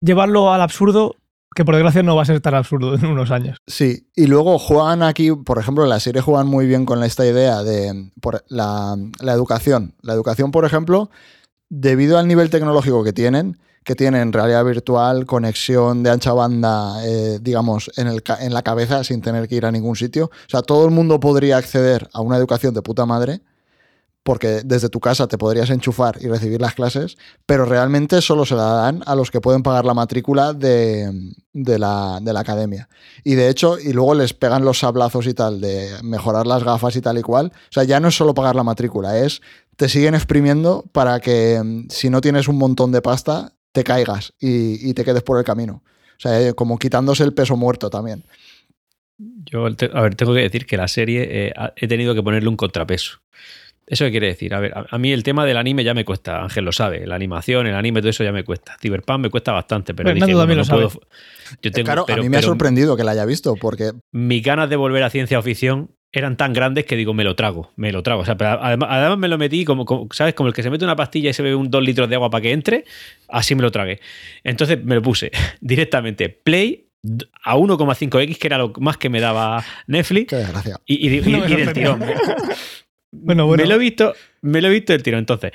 llevarlo al absurdo que por desgracia no va a ser tan absurdo en unos años. Sí, y luego juegan aquí, por ejemplo, en la serie juegan muy bien con esta idea de la, la, educación. La educación, por ejemplo, debido al nivel tecnológico que tienen, que tienen realidad virtual, conexión de ancha banda, eh, digamos, en, el, en la cabeza sin tener que ir a ningún sitio. O sea, todo el mundo podría acceder a una educación de puta madre porque desde tu casa te podrías enchufar y recibir las clases, pero realmente solo se la dan a los que pueden pagar la matrícula de, la, de, la, academia. Y de hecho, y luego les pegan los sablazos y tal de mejorar las gafas y tal y cual. O sea, ya no es solo pagar la matrícula, es te siguen exprimiendo para que mm, si no tienes un montón de pasta, te caigas y, te quedes por el camino. O sea, eh, como quitándose el peso muerto también. Yo, a ver, tengo que decir que la serie eh, he tenido que ponerle un contrapeso. ¿Eso qué quiere decir? A ver, a, mí el tema del anime ya me cuesta, Ángel lo sabe. La animación, el anime, todo eso ya me cuesta. Cyberpunk me cuesta bastante, pero dije, también lo puedo. Yo tengo, claro, a mí me ha sorprendido que la haya visto, porque. Mis ganas de volver a ciencia ficción eran tan grandes que digo, me lo trago, me lo trago. O sea, además, me lo metí como, ¿sabes? Como el que se mete una pastilla y se bebe un dos litros de agua para que entre, así me lo tragué. Entonces me lo puse directamente, play a 1,5x, que era lo más que me daba Netflix. Qué desgracia. Y, y, del tirón. Bueno, Me lo he visto, me lo he visto el tiro. Entonces,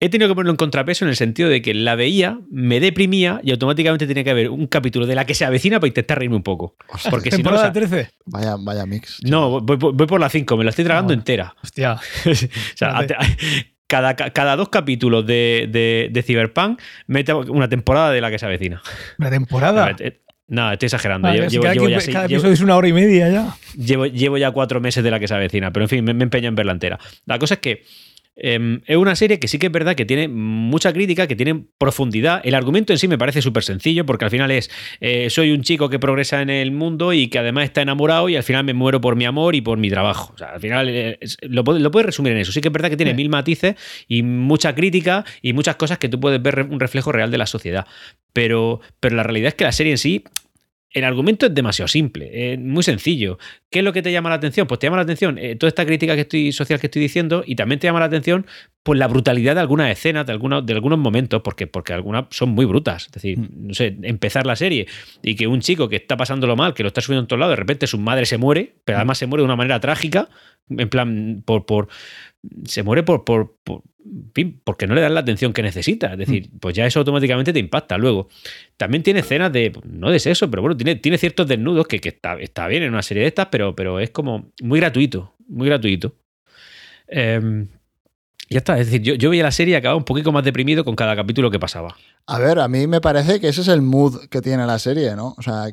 he tenido que ponerlo en contrapeso en el sentido de que la veía, me deprimía y automáticamente tenía que haber un capítulo de la que se avecina para intentar reírme un poco. Porque si no, 13? Vaya, vaya mix. No, voy, por la 5, me la estoy tragando entera. Hostia. o sea, cada, cada, dos capítulos de, de, de, Cyberpunk mete una temporada de la que se avecina. ¿Una temporada? No, estoy exagerando. llevo, cada, episodio es una hora y media ya. Llevo, llevo, ya cuatro meses de la que se avecina, pero en fin, me, empeño en verla entera. La cosa es que em, es una serie que sí que es verdad que tiene mucha crítica, que tiene profundidad. El argumento en sí me parece súper sencillo, porque al final es: eh, soy un chico que progresa en el mundo y que además está enamorado, y al final me muero por mi amor y por mi trabajo. O sea, al final eh, lo, lo, puedes resumir en eso. Sí que es verdad que tiene mil matices y mucha crítica y muchas cosas que tú puedes ver un reflejo real de la sociedad. Pero, pero la realidad es que la serie en sí el argumento es demasiado simple, es muy sencillo. ¿Qué es lo que te llama la atención? Pues te llama la atención eh, toda esta crítica que estoy, social que estoy diciendo y también te llama la atención pues, la brutalidad de algunas escenas, de, algunos, de algunos momentos, porque, porque algunas son muy brutas. Es decir, mm. no sé, empezar la serie y que un chico que está pasándolo mal, que lo está subiendo en todos lados, de repente su madre se muere, pero además se muere de una manera trágica, en plan, por, por se muere por, por, porque no le dan la atención que necesita. Es decir, mm. pues ya eso automáticamente te impacta. Luego, también tiene escenas de, no de sexo, pero bueno, tiene, tiene ciertos desnudos que, está, está, bien en una serie de estas, pero, pero es como muy gratuito, muy gratuito. Em, ya está, es decir, yo, yo veía la serie y acababa un poquito más deprimido con cada capítulo que pasaba. A ver, a mí me parece que ese es el mood que tiene la serie, ¿no? O sea,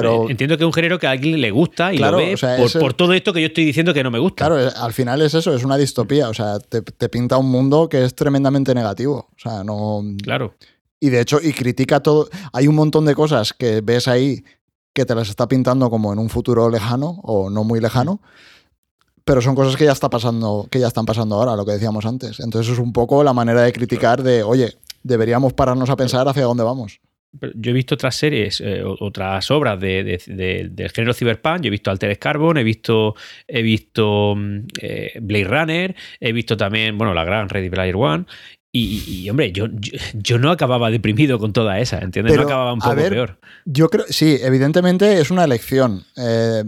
pero, eh, Entiendo que es un género que a alguien le gusta y lo ve por, todo esto que yo estoy diciendo que no me gusta. Claro, al final es eso, es una distopía. O sea, te, pinta un mundo que es tremendamente negativo. O sea, no. Claro. Y de hecho, y critica todo. Hay un montón de cosas que ves ahí que te las está pintando como en un futuro lejano o no muy lejano. pero son cosas que ya está pasando, que ya están pasando ahora, lo que decíamos antes. Entonces es un poco la manera de criticar de, oye, deberíamos pararnos a pensar hacia dónde vamos. Yo he visto otras series, eh, otras obras de, de, de, del género cyberpunk. Yo he visto Altered Carbon, he visto, he visto eh, Blade Runner, he visto también, bueno, la gran Ready Player One. Y, y, hombre, yo, yo, yo, no acababa deprimido con toda esa, ¿entiendes? Pero, no acababa un poco ver, peor. Yo creo, sí, evidentemente es una elección. Eh,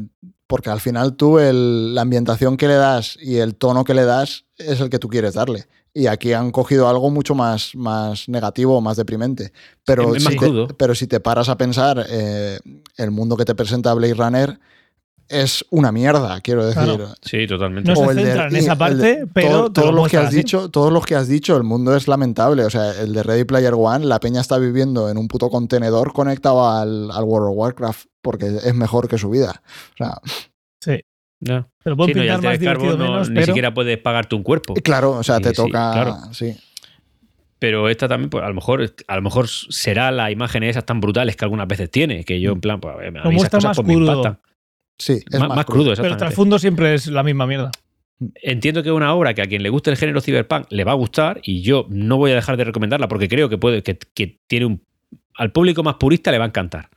porque al final tú el, la ambientación que le das y el tono que le das es el que tú quieres darle. Y aquí han cogido algo mucho más, más negativo, más deprimente. Pero, es si, más te, pero si te paras a pensar, eh, el mundo que te presenta Blade Runner es una mierda, quiero decir. Claro. Sí, totalmente. No se centra en esa parte, de, pero todo, lo los que has así. dicho, todos los que has dicho, el mundo es lamentable. O sea, el de Ready Player One, la peña está viviendo en un puto contenedor conectado al, al World of Warcraft porque es mejor que su vida. O sea, No. Pueden sí, no, más divertido menos, Ni pero... siquiera puedes pagarte un cuerpo. Claro, o sea, te Sí, toca. claro. Sí. Pero esta también, pues a lo mejor, a lo mejor será las imágenes esas tan brutales que algunas veces tiene, que yo en plan, pues, a mí esas cosas más pues, me crudo. impactan. Sí, es más, más, más crudo. crudo, Pero el trasfondo siempre es la misma mierda. Entiendo que es una obra que a quien le guste el género cyberpunk le va a gustar y yo no voy a dejar de recomendarla porque creo que puede que, que tiene un al público más purista le va a encantar.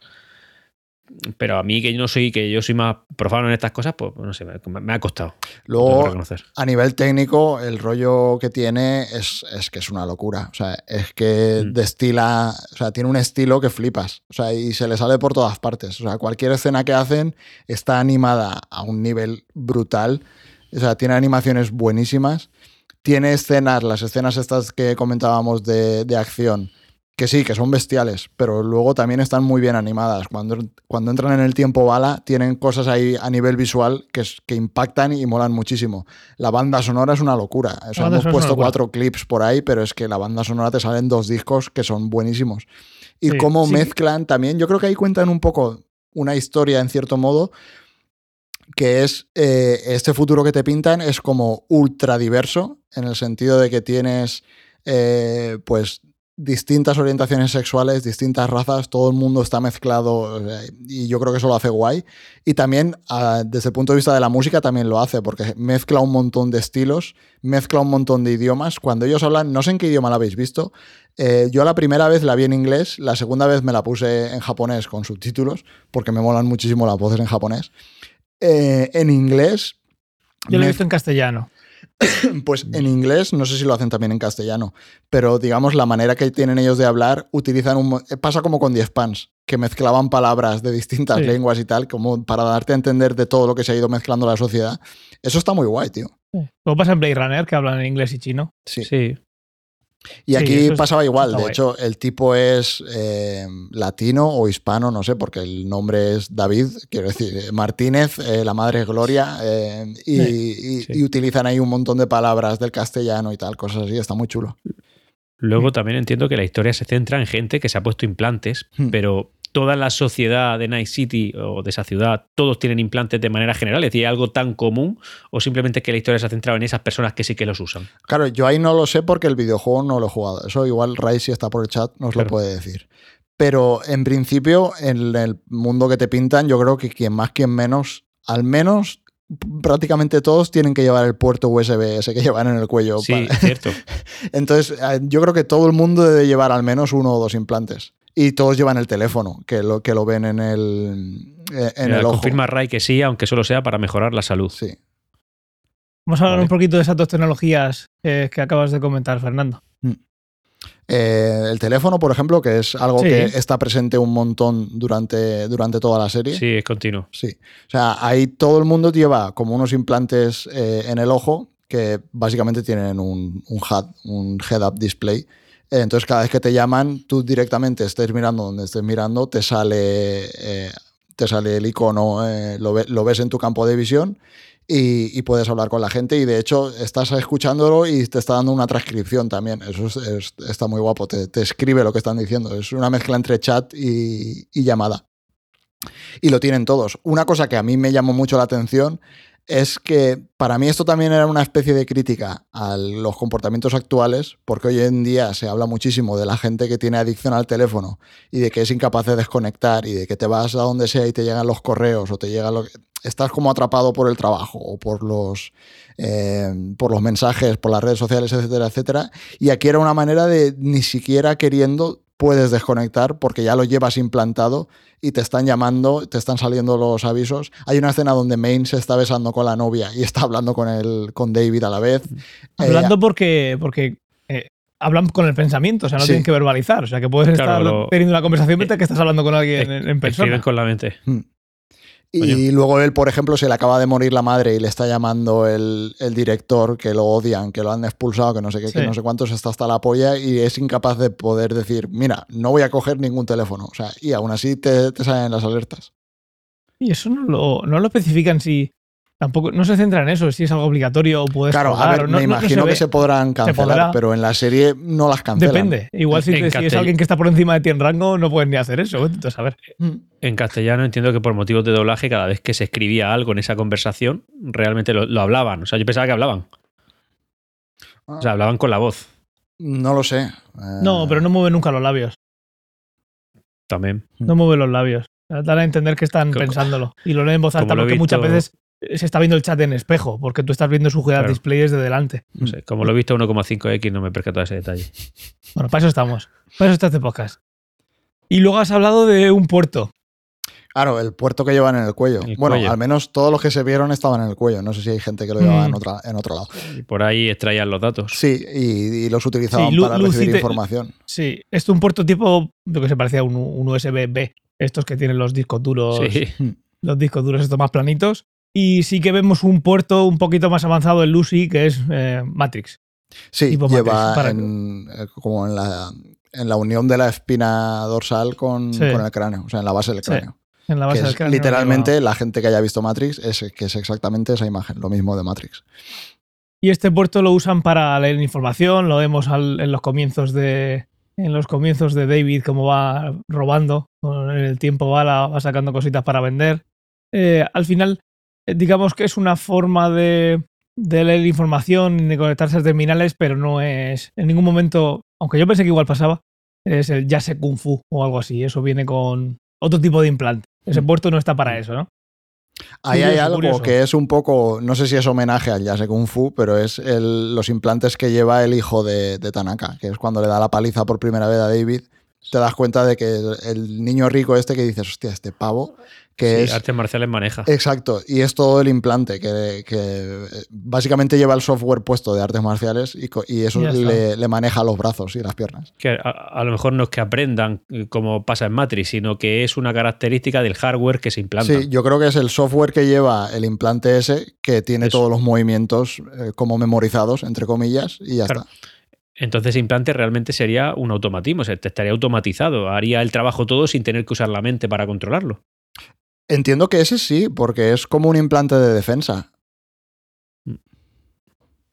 Pero a mí que yo no soy que yo soy más profano en estas cosas, pues no sé, me, me ha costado. Luego, a nivel técnico, el rollo que tiene es, es que es una locura. O sea, es que Mm. destila, o sea, tiene un estilo que flipas. O sea, y se le sale por todas partes. O sea, cualquier escena que hacen está animada a un nivel brutal. O sea, tiene animaciones buenísimas. Tiene escenas, las escenas estas que comentábamos de, de acción, que sí, que son bestiales, pero luego también están muy bien animadas. Cuando, cuando entran en el tiempo bala, tienen cosas ahí a nivel visual que, impactan y molan muchísimo. La banda sonora es una locura. O sea, banda hemos puesto cuatro clips por ahí, pero es que la banda sonora te salen dos discos que son buenísimos. Y Sí, cómo sí. mezclan también, yo creo que ahí cuentan un poco una historia en cierto modo, que es eh, este futuro que te pintan es como ultra diverso, en el sentido de que tienes eh, pues distintas orientaciones sexuales, distintas razas, todo el mundo está mezclado sea, y yo creo que eso lo hace guay. Y también ah, desde el punto de vista de la música también lo hace, porque mezcla un montón de estilos, mezcla un montón de idiomas. Cuando ellos hablan, no sé en qué idioma la habéis visto, eh, yo la primera vez la vi en inglés, la segunda vez me la puse en japonés con subtítulos, porque me molan muchísimo las voces en japonés. Eh, en inglés, Yo lo he visto en castellano. pues en inglés, no sé si lo hacen también en castellano, pero digamos la manera que tienen ellos de hablar, utilizan un... Pasa como con 10 pans, que mezclaban palabras de distintas Sí. lenguas y tal, como para darte a entender de todo lo que se ha ido mezclando la sociedad. Eso está muy guay, tío. Como pasa en Blade Runner, que hablan en inglés y chino. Sí. Sí. Y Sí, aquí es- pasaba igual, de hecho el tipo es eh, latino o hispano, no sé, porque el nombre es David, quiero decir, eh, Martínez, eh, la madre es Gloria, eh, y, y- sí. y utilizan ahí un montón de palabras del castellano y tal, cosas así, está muy chulo. Luego Mm. también entiendo que la historia se centra en gente que se ha puesto implantes, Hmm. pero toda la sociedad de Night City o de esa ciudad, todos tienen implantes de manera general, es decir, algo tan común, o simplemente que la historia se ha centrado en esas personas que sí que los usan. Claro, yo ahí no lo sé porque el videojuego no lo he jugado. Eso igual Ray, si está por el chat, nos Claro. lo puede decir. Pero en principio, en el mundo que te pintan, yo creo que quien más, quien menos, al menos prácticamente todos tienen que llevar el puerto USB ese que llevan en el cuello. Sí, para- cierto. Entonces, eh, yo creo que todo el mundo debe llevar al menos uno o dos implantes. Y todos llevan el teléfono, que lo, que lo ven en el, eh, en Mira, el ojo. confirma Ray que sí, aunque solo sea para mejorar la salud. Sí. Vamos a hablar Vale. un poquito de esas dos tecnologías eh, que acabas de comentar, Fernando. Eh, el teléfono, por ejemplo, que es algo Sí. que está presente un montón durante, durante toda la serie. Sí, es continuo. Sí. O sea, ahí todo el mundo lleva como unos implantes eh, en el ojo que básicamente tienen un, un HUD, un head-up display. Entonces, cada vez que te llaman, tú directamente estés mirando donde estés mirando, te sale, eh, te sale el icono, eh, lo, lo ves en tu campo de visión y, puedes hablar con la gente. Y de hecho, estás escuchándolo y te está dando una transcripción también. Eso es- es- está muy guapo, te, te escribe lo que están diciendo. Es una mezcla entre chat y, y llamada. Y lo tienen todos. Una cosa que a mí me llamó mucho la atención es que para mí esto también era una especie de crítica a los comportamientos actuales, porque hoy en día se habla muchísimo de la gente que tiene adicción al teléfono y de que es incapaz de desconectar y de que te vas a donde sea y te llegan los correos o te llega lo que... estás como atrapado por el trabajo o por los, eh, por los mensajes, por las redes sociales, etcétera, etcétera. Y aquí era una manera de ni siquiera queriendo puedes desconectar porque ya lo llevas implantado y te están llamando, te están saliendo los avisos. Hay una escena donde Maine se está besando con la novia y está hablando con, el, con David a la vez. Hablando porque, porque eh, hablan con el pensamiento, o sea, no Sí. tienen que verbalizar. O sea, que puedes Claro, estar lo- teniendo una conversación mientras que estás hablando con alguien en, en persona. Escriben con la mente. Y luego él, por ejemplo, se le acaba de morir la madre y le está llamando el, el director que lo odian, que lo han expulsado, que no sé qué, que no sé cuántos, está hasta la polla y es incapaz de poder decir, mira, no voy a coger ningún teléfono. O sea, y aún así te, te salen las alertas. Y eso no lo, no lo especifican si. Tampoco, no se centra en eso, si es algo obligatorio o puedes. Claro, a ver, o no- me no- no imagino ve. que se podrán cancelar, podrá. pero en la serie no las cancelan. Depende. Igual si, En te- si es alguien que está por encima de ti en rango, no puedes ni hacer eso. Entonces, a ver. Mm. En castellano entiendo que por motivos de doblaje, cada vez que se escribía algo en esa conversación, realmente lo, lo hablaban. O sea, yo pensaba que hablaban. O sea, hablaban con la voz no lo sé. Eh, No, pero no mueve nunca los labios. también. No mueve los labios. Dan a entender que están pensándolo. Y lo leen en voz alta porque muchas visto- veces se está viendo el chat en espejo, porque tú estás viendo su Claro. display desde delante. No sé, como lo he visto a 1,5x, no me he percatado de ese detalle. Bueno, para eso estamos. Para eso está este podcast. Y luego has hablado de un puerto. Claro, el puerto que llevan en el cuello. El bueno, cuello. al menos todos los que se vieron estaban en el cuello. No sé si hay gente que lo llevaba en, Mm. otra, en otro lado. Y por ahí extraían los datos. Sí, y, y los utilizaban Sí, para recibir te- información. Sí, esto es un puerto tipo, lo que se parecía a un, un USB-B. Estos que tienen los discos duros, Sí. los discos duros estos más planitos. Y sí que vemos un puerto un poquito más avanzado en Lucy, que es eh, Matrix. Sí, lleva Matrix, para- en, eh, como en la, en la unión de la espina dorsal con, Sí. con el cráneo, o sea, en la base del Sí, cráneo. En la base del cráneo literalmente lleva- la gente que haya visto Matrix, es, que es exactamente esa imagen, lo mismo de Matrix. Y este puerto lo usan para leer información, lo vemos al- en los comienzos de en los comienzos de David cómo va robando, en el tiempo va, la- va sacando cositas para vender. Eh, al final, digamos que es una forma de, de leer información y de conectarse a terminales, pero no es en ningún momento, aunque yo pensé que igual pasaba, es el Yase Kung Fu o algo así. Eso viene con otro tipo de implante. Ese Mm. puerto no está para eso, ¿no? Ahí hay algo curioso. que es un poco, no sé si es homenaje al Yase Kung Fu, pero es el- los implantes que lleva el hijo de, de Tanaka, que es cuando le da la paliza por primera vez a David. Te das cuenta de que el, el niño rico este que dices, hostia, este pavo, que Sí, es artes marciales maneja. Exacto, y es todo el implante que, que, eh, básicamente lleva el software puesto de artes marciales y, eso le, le maneja los brazos y las piernas. Que a, a lo mejor no es que aprendan eh, como pasa en Matrix, sino que es una característica del hardware que se implanta. Sí, yo creo que es el software que lleva el implante ese que tiene Eso. todos los movimientos eh, como memorizados, entre comillas, y ya Claro. está. Entonces ese implante realmente sería un automatismo, o sea, te estaría automatizado, haría el trabajo todo sin tener que usar la mente para controlarlo. Entiendo que ese sí, porque es como un implante de defensa.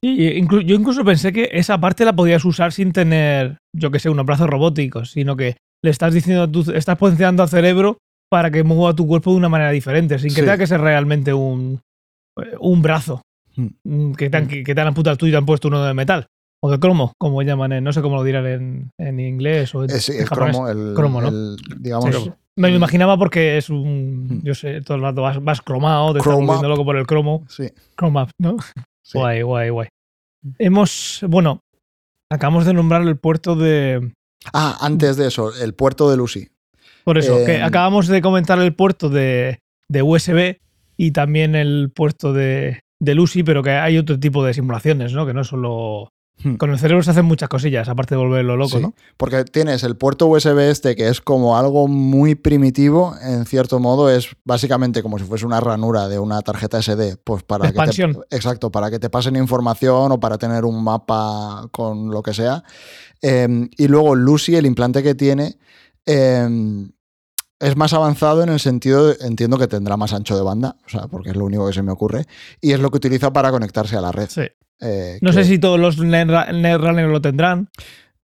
Sí, inclu- yo incluso pensé que esa parte la podías usar sin tener, yo que sé, unos brazos robóticos, sino que le estás diciendo, a tu- estás potenciando al cerebro para que mueva tu cuerpo de una manera diferente, sin que Sí. tenga que ser realmente un, eh, un brazo Hmm. mm, que te, han, que te han amputado tú y te han puesto uno de metal. O de cromo, como llaman, en- no sé cómo lo dirán en, en inglés o en, Es, en el japonés. cromo, el, Cromo, ¿no? el, digamos, Sí. Me lo imaginaba porque es un, Hmm. yo sé, todo el rato vas, vas cromado, te estás Chrome loco por el cromo. sí, Chrome up, ¿no? sí. Guay, guay, guay. Hemos, bueno, acabamos de nombrar el puerto de... Ah, antes de eso, el puerto de Lucy. Por eso, que Eh, acabamos de comentar el puerto de, de USB y también el puerto de, de Lucy, pero que hay otro tipo de simulaciones, ¿no? Que no solo... Hmm. Con el cerebro se hacen muchas cosillas, aparte de volverlo loco, Sí, ¿no? Porque tienes el puerto USB este que es como algo muy primitivo, en cierto modo, es básicamente como si fuese una ranura de una tarjeta SD, pues para que te, exacto, para que te pasen información o para tener un mapa con lo que sea. Eh, y luego Lucy, el implante que tiene, eh, es más avanzado en el sentido, de- entiendo que tendrá más ancho de banda, o sea, porque es lo único que se me ocurre, y es lo que utiliza para conectarse a la red. Sí. Eh, No que sé si todos los Netrunner lo tendrán.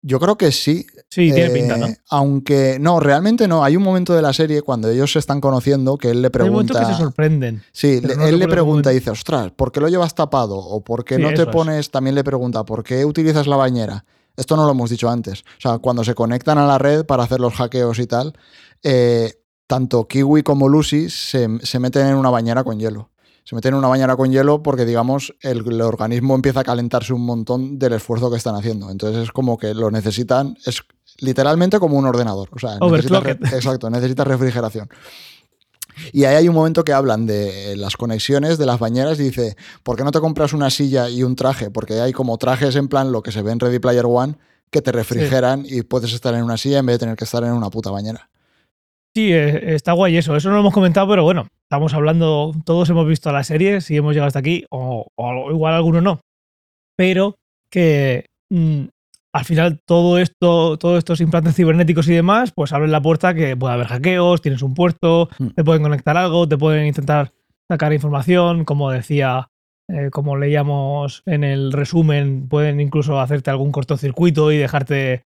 Yo creo que sí, Sí, tiene Eh, pinta, ¿no? Aunque no, realmente no. Hay un momento de la serie cuando ellos se están conociendo que él le Hay momentos pregunta. que se sorprenden. sí, pero le- no él le pregunta y dice, ostras, ¿por qué lo llevas tapado? O ¿por qué Sí, no te es. pones? También le pregunta, ¿por qué utilizas la bañera? Esto no lo hemos dicho antes. O sea, cuando se conectan a la red para hacer los hackeos y tal, eh, tanto Kiwi como Lucy se, se meten en una bañera con hielo. Se meten en una bañera con hielo porque, digamos, el, el organismo empieza a calentarse un montón del esfuerzo que están haciendo. Entonces es como que lo necesitan, es literalmente como un ordenador. O sea, necesita exacto, necesita refrigeración. Y ahí hay un momento que hablan de las conexiones de las bañeras y dice, ¿por qué no te compras una silla y un traje? Porque hay como trajes en plan lo que se ve en Ready Player One que te refrigeran y puedes estar en una silla en vez de tener que estar en una puta bañera. Sí, eh, está guay eso. Eso no lo hemos comentado, pero bueno, estamos hablando, todos hemos visto la serie, si hemos llegado hasta aquí, o, o igual alguno no. Pero que mm, al final todo esto, todos estos implantes cibernéticos y demás, pues abren la puerta que pueda haber hackeos, tienes un puerto, Mm. te pueden conectar algo, te pueden intentar sacar información, como decía, eh, como leíamos en el resumen, pueden incluso hacerte algún cortocircuito y dejarte,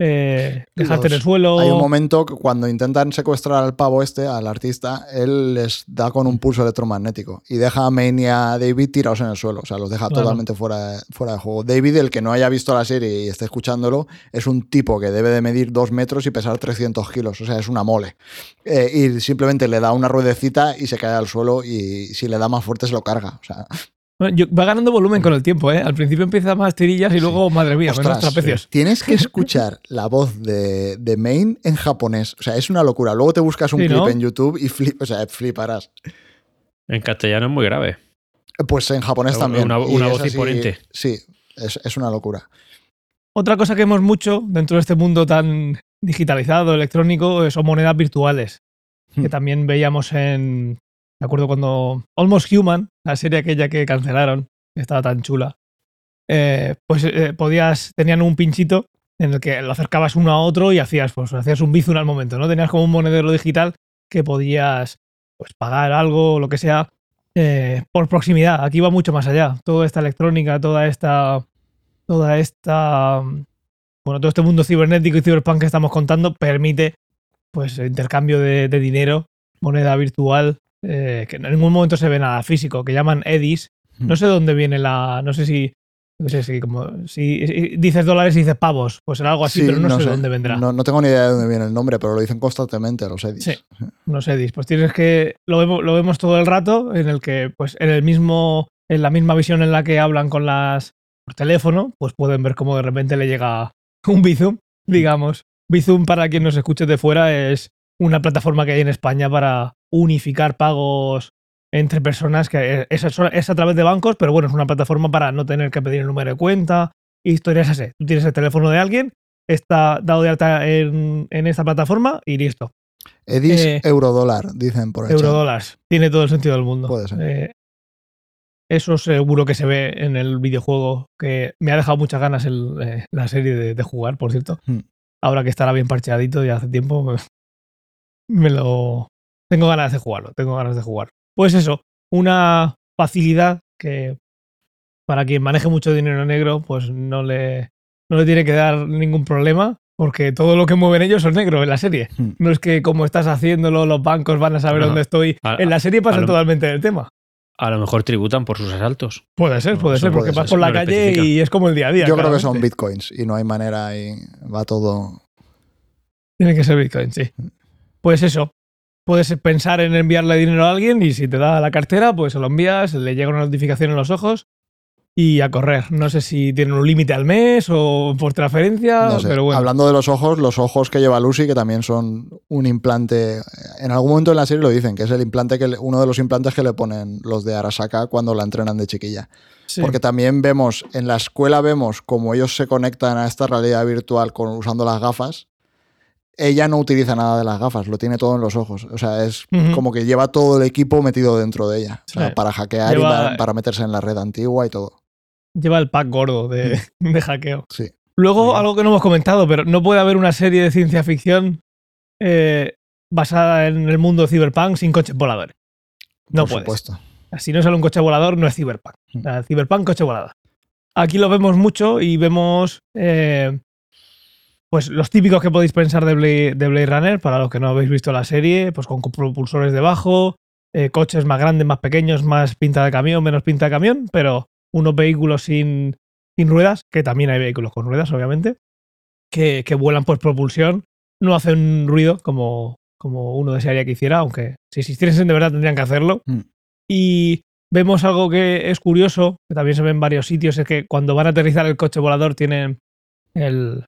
eh, dejarte en el suelo. Hay un momento que cuando intentan secuestrar al pavo este, al artista, él les da con un pulso electromagnético y deja a Maine y a David tirados en el suelo. O sea, los deja Claro. totalmente fuera de, fuera de juego. David, el que no haya visto la serie y esté escuchándolo, es un tipo que debe de medir dos metros y pesar 300 kilos. O sea, es una mole. Eh, y simplemente le da una ruedecita y se cae al suelo y si le da más fuerte se lo carga. O sea, Bueno, yo- va ganando volumen con el tiempo, ¿eh? Al principio empieza más tirillas y luego, madre mía, menos Ostras, trapecios. Tienes que escuchar la voz de, de Maine en japonés. O sea, es una locura. Luego te buscas un Sí, clip ¿no? en YouTube y flip, o sea, fliparás. En castellano es muy grave. Pues en japonés Una- también. una- voz así- imponente. Sí, es, es una locura. Otra cosa que vemos mucho dentro de este mundo tan digitalizado, electrónico, eh, son monedas virtuales. Hmm. Que también veíamos en. Me acuerdo cuando. Almost Human, la serie aquella que cancelaron, estaba tan chula. eh, pues eh, podías. Tenían un pinchito en el que lo acercabas uno a otro y hacías, pues, hacías un bizun al momento, ¿no? Tenías como un monedero digital que podías pues, pagar algo, lo que sea, eh, por proximidad. Aquí va mucho más allá. Toda esta electrónica, toda esta. Toda esta. Bueno, todo este mundo cibernético y ciberpunk que estamos contando permite pues intercambio de dinero, moneda virtual, eh, que en ningún momento se ve nada físico, que llaman EDIs. No sé dónde viene la. No sé si. No sé si como. Si, dices dólares y dices pavos, pues será algo así, Sí, pero no, sé, dónde vendrá. No, no tengo ni idea de dónde viene el nombre, pero lo dicen constantemente los edits. Sí. unos edis. Pues tienes que. Lo vemos, lo vemos todo el rato, en el que, pues, en el mismo. En la misma visión en la que hablan con las. por teléfono, pues pueden ver cómo de repente le llega un Bizum, digamos. Bizum, para quien nos escuche de fuera, es una plataforma que hay en España para unificar pagos entre personas, que es, es a través de bancos, pero bueno, es una plataforma para no tener que pedir el número de cuenta, historias así. Tú tienes el teléfono de alguien, está dado de alta en, en esta plataforma y listo. Edis Eh, eurodólar, dicen por ahí. Eurodólares. Tiene todo el sentido del mundo. Puede ser. Eh, eso seguro que se ve en el videojuego, que me ha dejado muchas ganas el, eh, la serie de, de jugar, por cierto. Hmm. Ahora que estará bien parcheadito y hace tiempo, me, lo... Tengo ganas de jugarlo, tengo ganas de jugar. Pues eso, una facilidad que para quien maneje mucho dinero negro, pues no le, no le tiene que dar ningún problema, porque todo lo que mueven ellos son negro en la serie. Hmm. No es que como estás haciéndolo, los bancos van a saber No. dónde estoy. A- en la serie pasa lo- totalmente del tema. A lo mejor tributan por sus asaltos. Puede ser, puede ser, puede porque ser, vas por la no calle especifica. y es como el día a día. Yo creo que son bitcoins y no hay manera y va todo. Tiene que ser Bitcoin, sí. Pues eso. Puedes pensar en enviarle dinero a alguien y si te da la cartera, pues se lo envías, le llega una notificación en los ojos y a correr. No sé si tienen un límite al mes o por transferencia, No sé. pero bueno. Hablando de los ojos, los ojos que lleva Lucy, que también son un implante. En algún momento en la serie lo dicen, que es el implante que le- uno de los implantes que le ponen los de Arasaka cuando la entrenan de chiquilla. Sí. Porque también vemos, en la escuela vemos cómo ellos se conectan a esta realidad virtual con, usando las gafas. Ella no utiliza nada de las gafas, lo tiene todo en los ojos. O sea, es como que lleva todo el equipo metido dentro de ella. O sea, Sí. para hackear Lleva- y para, para meterse en la red antigua y todo. Lleva el pack gordo de, de hackeo. Sí. Luego, algo que no hemos comentado, pero no puede haber una serie de ciencia ficción eh, basada en el mundo cyberpunk sin coches voladores. No por puede. supuesto. Si no sale un coche volador, no es cyberpunk. O sea, cyberpunk, coche volador. Aquí lo vemos mucho y vemos eh, pues los típicos que podéis pensar de Blade, de Blade Runner, para los que no habéis visto la serie, pues con propulsores debajo, eh, coches más grandes, más pequeños, más pinta de camión, menos pinta de camión, pero unos vehículos sin, sin ruedas, que también hay vehículos con ruedas, obviamente, que, que vuelan por propulsión, no hacen ruido como, como uno desearía que hiciera, aunque si existiesen de verdad tendrían que hacerlo. Mm. Y vemos algo que es curioso, que también se ve en varios sitios, es que cuando van a aterrizar el coche volador tienen el...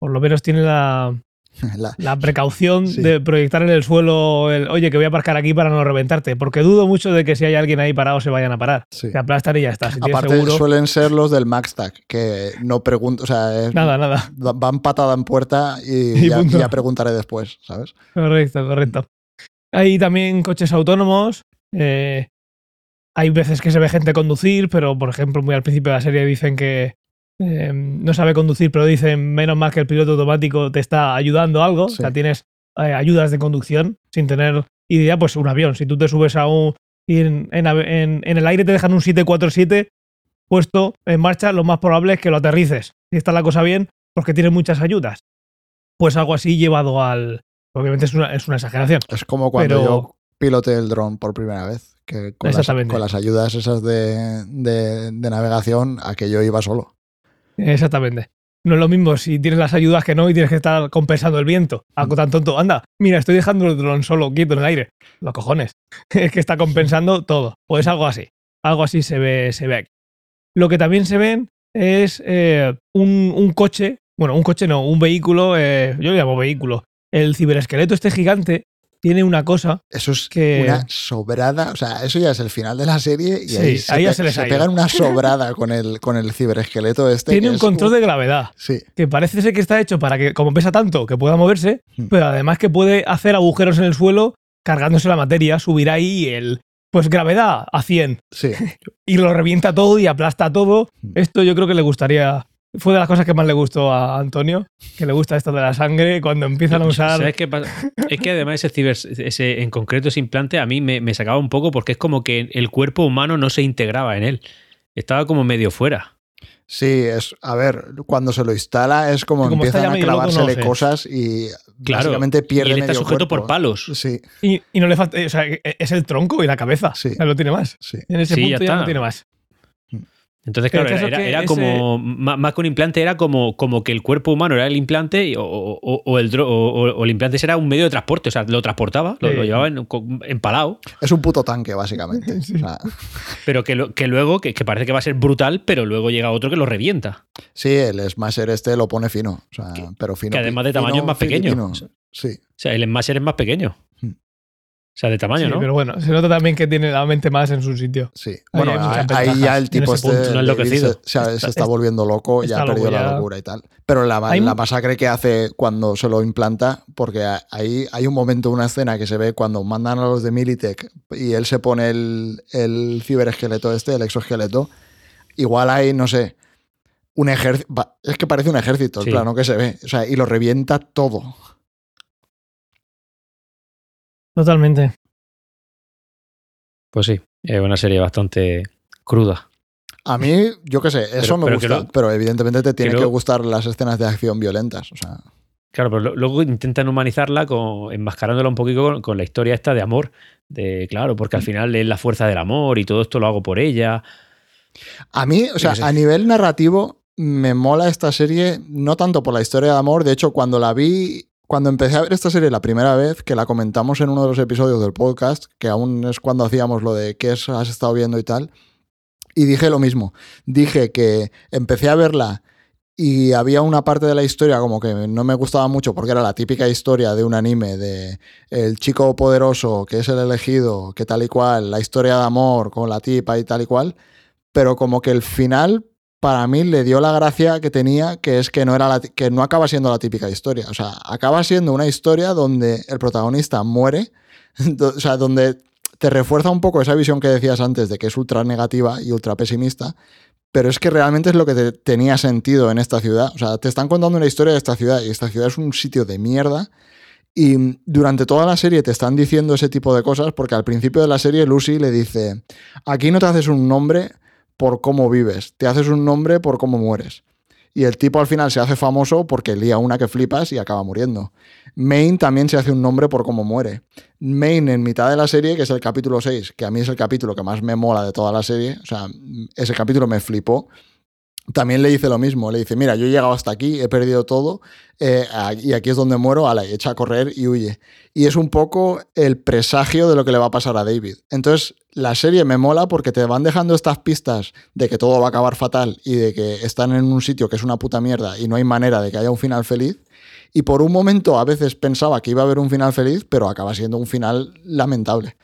Por lo menos tienen la, La- la precaución Sí. de proyectar en el suelo el, oye, que voy a aparcar aquí para no reventarte, porque dudo mucho de que si hay alguien ahí parado se vayan a parar. sí. Se aplastan y ya está. Si Aparte, seguro, suelen ser los del MaxTag, que no pregunto, o sea, es- nada, nada. van patada en puerta y, Y ya, punto. ya preguntaré después, ¿sabes? Correcto, correcto. Hay también coches autónomos. eh, hay veces que se ve gente conducir, pero por ejemplo, muy al principio de la serie dicen que eh, no sabe conducir, pero dicen menos mal que el piloto automático te está ayudando algo. O Sí. sea, tienes eh, ayudas de conducción sin tener idea, pues un avión. Si tú te subes a un. y en, en ave- en- en el aire te dejan un 747 puesto en marcha, lo más probable es que lo aterrices. Si está la cosa bien, porque tiene muchas ayudas. Pues algo así llevado al. Obviamente es una, es una exageración. Es como cuando Pero- yo piloté el dron por primera vez, que con, las, Exactamente. con las ayudas esas de, de- de navegación, a que yo iba solo. Exactamente. No es lo mismo si tienes las ayudas que no y tienes que estar compensando el viento. Algo tan tonto. Anda, mira, estoy dejando el dron solo, quieto en el aire. Los cojones. Es que está compensando todo. O es algo así. Algo así se ve, se ve aquí. Lo que también se ven es eh, un, un coche. Bueno, un coche no, un vehículo. eh, yo lo llamo vehículo. El ciberesqueleto este gigante tiene una cosa Eso es que... una sobrada, o sea, eso ya es el final de la serie y Sí, ahí, se, ahí ya pe- se les pegan una sobrada con el, con el ciberesqueleto este. tiene que un es control de gravedad. Sí, que parece ser que está hecho para que, como pesa tanto, que pueda moverse, Hmm. pero además que puede hacer agujeros en el suelo cargándose la materia, subir ahí el, pues gravedad a 100 sí. y lo revienta todo y aplasta todo. Hmm. Esto yo creo que le gustaría, fue de las cosas que más le gustó a Antonio, que le gusta esto de la sangre, cuando empiezan a usar... ¿Sabes qué pasa? Es que además ese ciber, ese, en concreto ese implante a mí me, me sacaba un poco porque es como que el cuerpo humano no se integraba en él. Estaba como medio fuera. Sí, es, a ver, cuando se lo instala es como, como está empiezan ya a loco, clavársele no cosas y Claro. básicamente pierde y él está medio sujeto por palos. Sí, Y, y no le falta, o sea, es el tronco y la cabeza, Sí. O sea, no tiene más. sí. En ese Sí, ya punto ya, no tiene más. Entonces, claro, era, es que era ese- como, má- más que un implante, era como, como que el cuerpo humano era el implante y- o, o- o el, dro- o, o el implante era un medio de transporte, o sea, lo transportaba, lo, Sí. lo llevaba en- empalado, Es un puto tanque, básicamente. Sí. O sea, pero que, lo- que luego, que, que parece que va a ser brutal, pero luego llega otro que lo revienta. sí, el Smasher este lo pone fino. O sea, pero fino. que además de fino tamaño es más pequeño. filipino. Sí. O sea, el Smasher es más pequeño. O sea, de tamaño, Sí, ¿no? Pero bueno, se nota también que tiene la mente más en su sitio. Sí, Ahí bueno, ahí, ya el tipo este punto, no David enloquecido. se, se- se Está- está volviendo loco, está ya ha perdido la locura y tal. Pero la, la masacre que hace cuando se lo implanta, porque a- ahí hay un momento, una escena que se ve cuando mandan a los de Militech y él se pone el, el ciberesqueleto este, el exoesqueleto, igual hay, no sé, un ejército, es que parece un ejército el Sí. plano que se ve, o sea, y lo revienta todo. Totalmente. Pues sí, es una serie bastante cruda. A mí, yo qué sé, eso Pero- me pero gusta, lo- pero evidentemente te tiene que gustar las escenas de acción violentas, o sea... Claro, pero lo- luego intentan humanizarla con, enmascarándola un poquito con, con la historia esta de amor. De, claro, porque al final es la fuerza del amor y todo esto lo hago por ella. A mí, o sea, sé. a nivel narrativo, me mola esta serie, no tanto por la historia de amor, de hecho, cuando la vi, cuando empecé a ver esta serie la primera vez, que la comentamos en uno de los episodios del podcast, que aún es cuando hacíamos lo de qué has estado viendo y tal, y dije lo mismo, dije que empecé a verla y había una parte de la historia como que no me gustaba mucho porque era la típica historia de un anime de el chico poderoso que es el elegido, que tal y cual, la historia de amor con la tipa y tal y cual, pero como que el final para mí le dio la gracia que tenía, que es que no era que no acaba siendo la típica historia, o sea, acaba siendo una historia donde el protagonista muere, o sea, donde te refuerza un poco esa visión que decías antes de que es ultra negativa y ultra pesimista, pero es que realmente es lo que te- tenía sentido en esta ciudad, o sea, te están contando una historia de esta ciudad y esta ciudad es un sitio de mierda. Y durante toda la serie te están diciendo ese tipo de cosas porque al principio de la serie Lucy le dice, aquí no te haces un nombre por cómo vives, te haces un nombre por cómo mueres. Y el tipo al final se hace famoso porque lía una que flipas y acaba muriendo. Maine también se hace un nombre por cómo muere. Maine en mitad de la serie, que es el capítulo 6, que a mí es el capítulo que más me mola de toda la serie, o sea, ese capítulo me flipó. También le dice lo mismo. Le dice, mira, yo he llegado hasta aquí, he perdido todo, eh, y aquí es donde muero, ala, y echa a correr y huye. Y es un poco el presagio de lo que le va a pasar a David. Entonces, la serie me mola porque te van dejando estas pistas de que todo va a acabar fatal y de que están en un sitio que es una puta mierda y no hay manera de que haya un final feliz. Y por un momento a veces pensaba que iba a haber un final feliz, pero acaba siendo un final lamentable.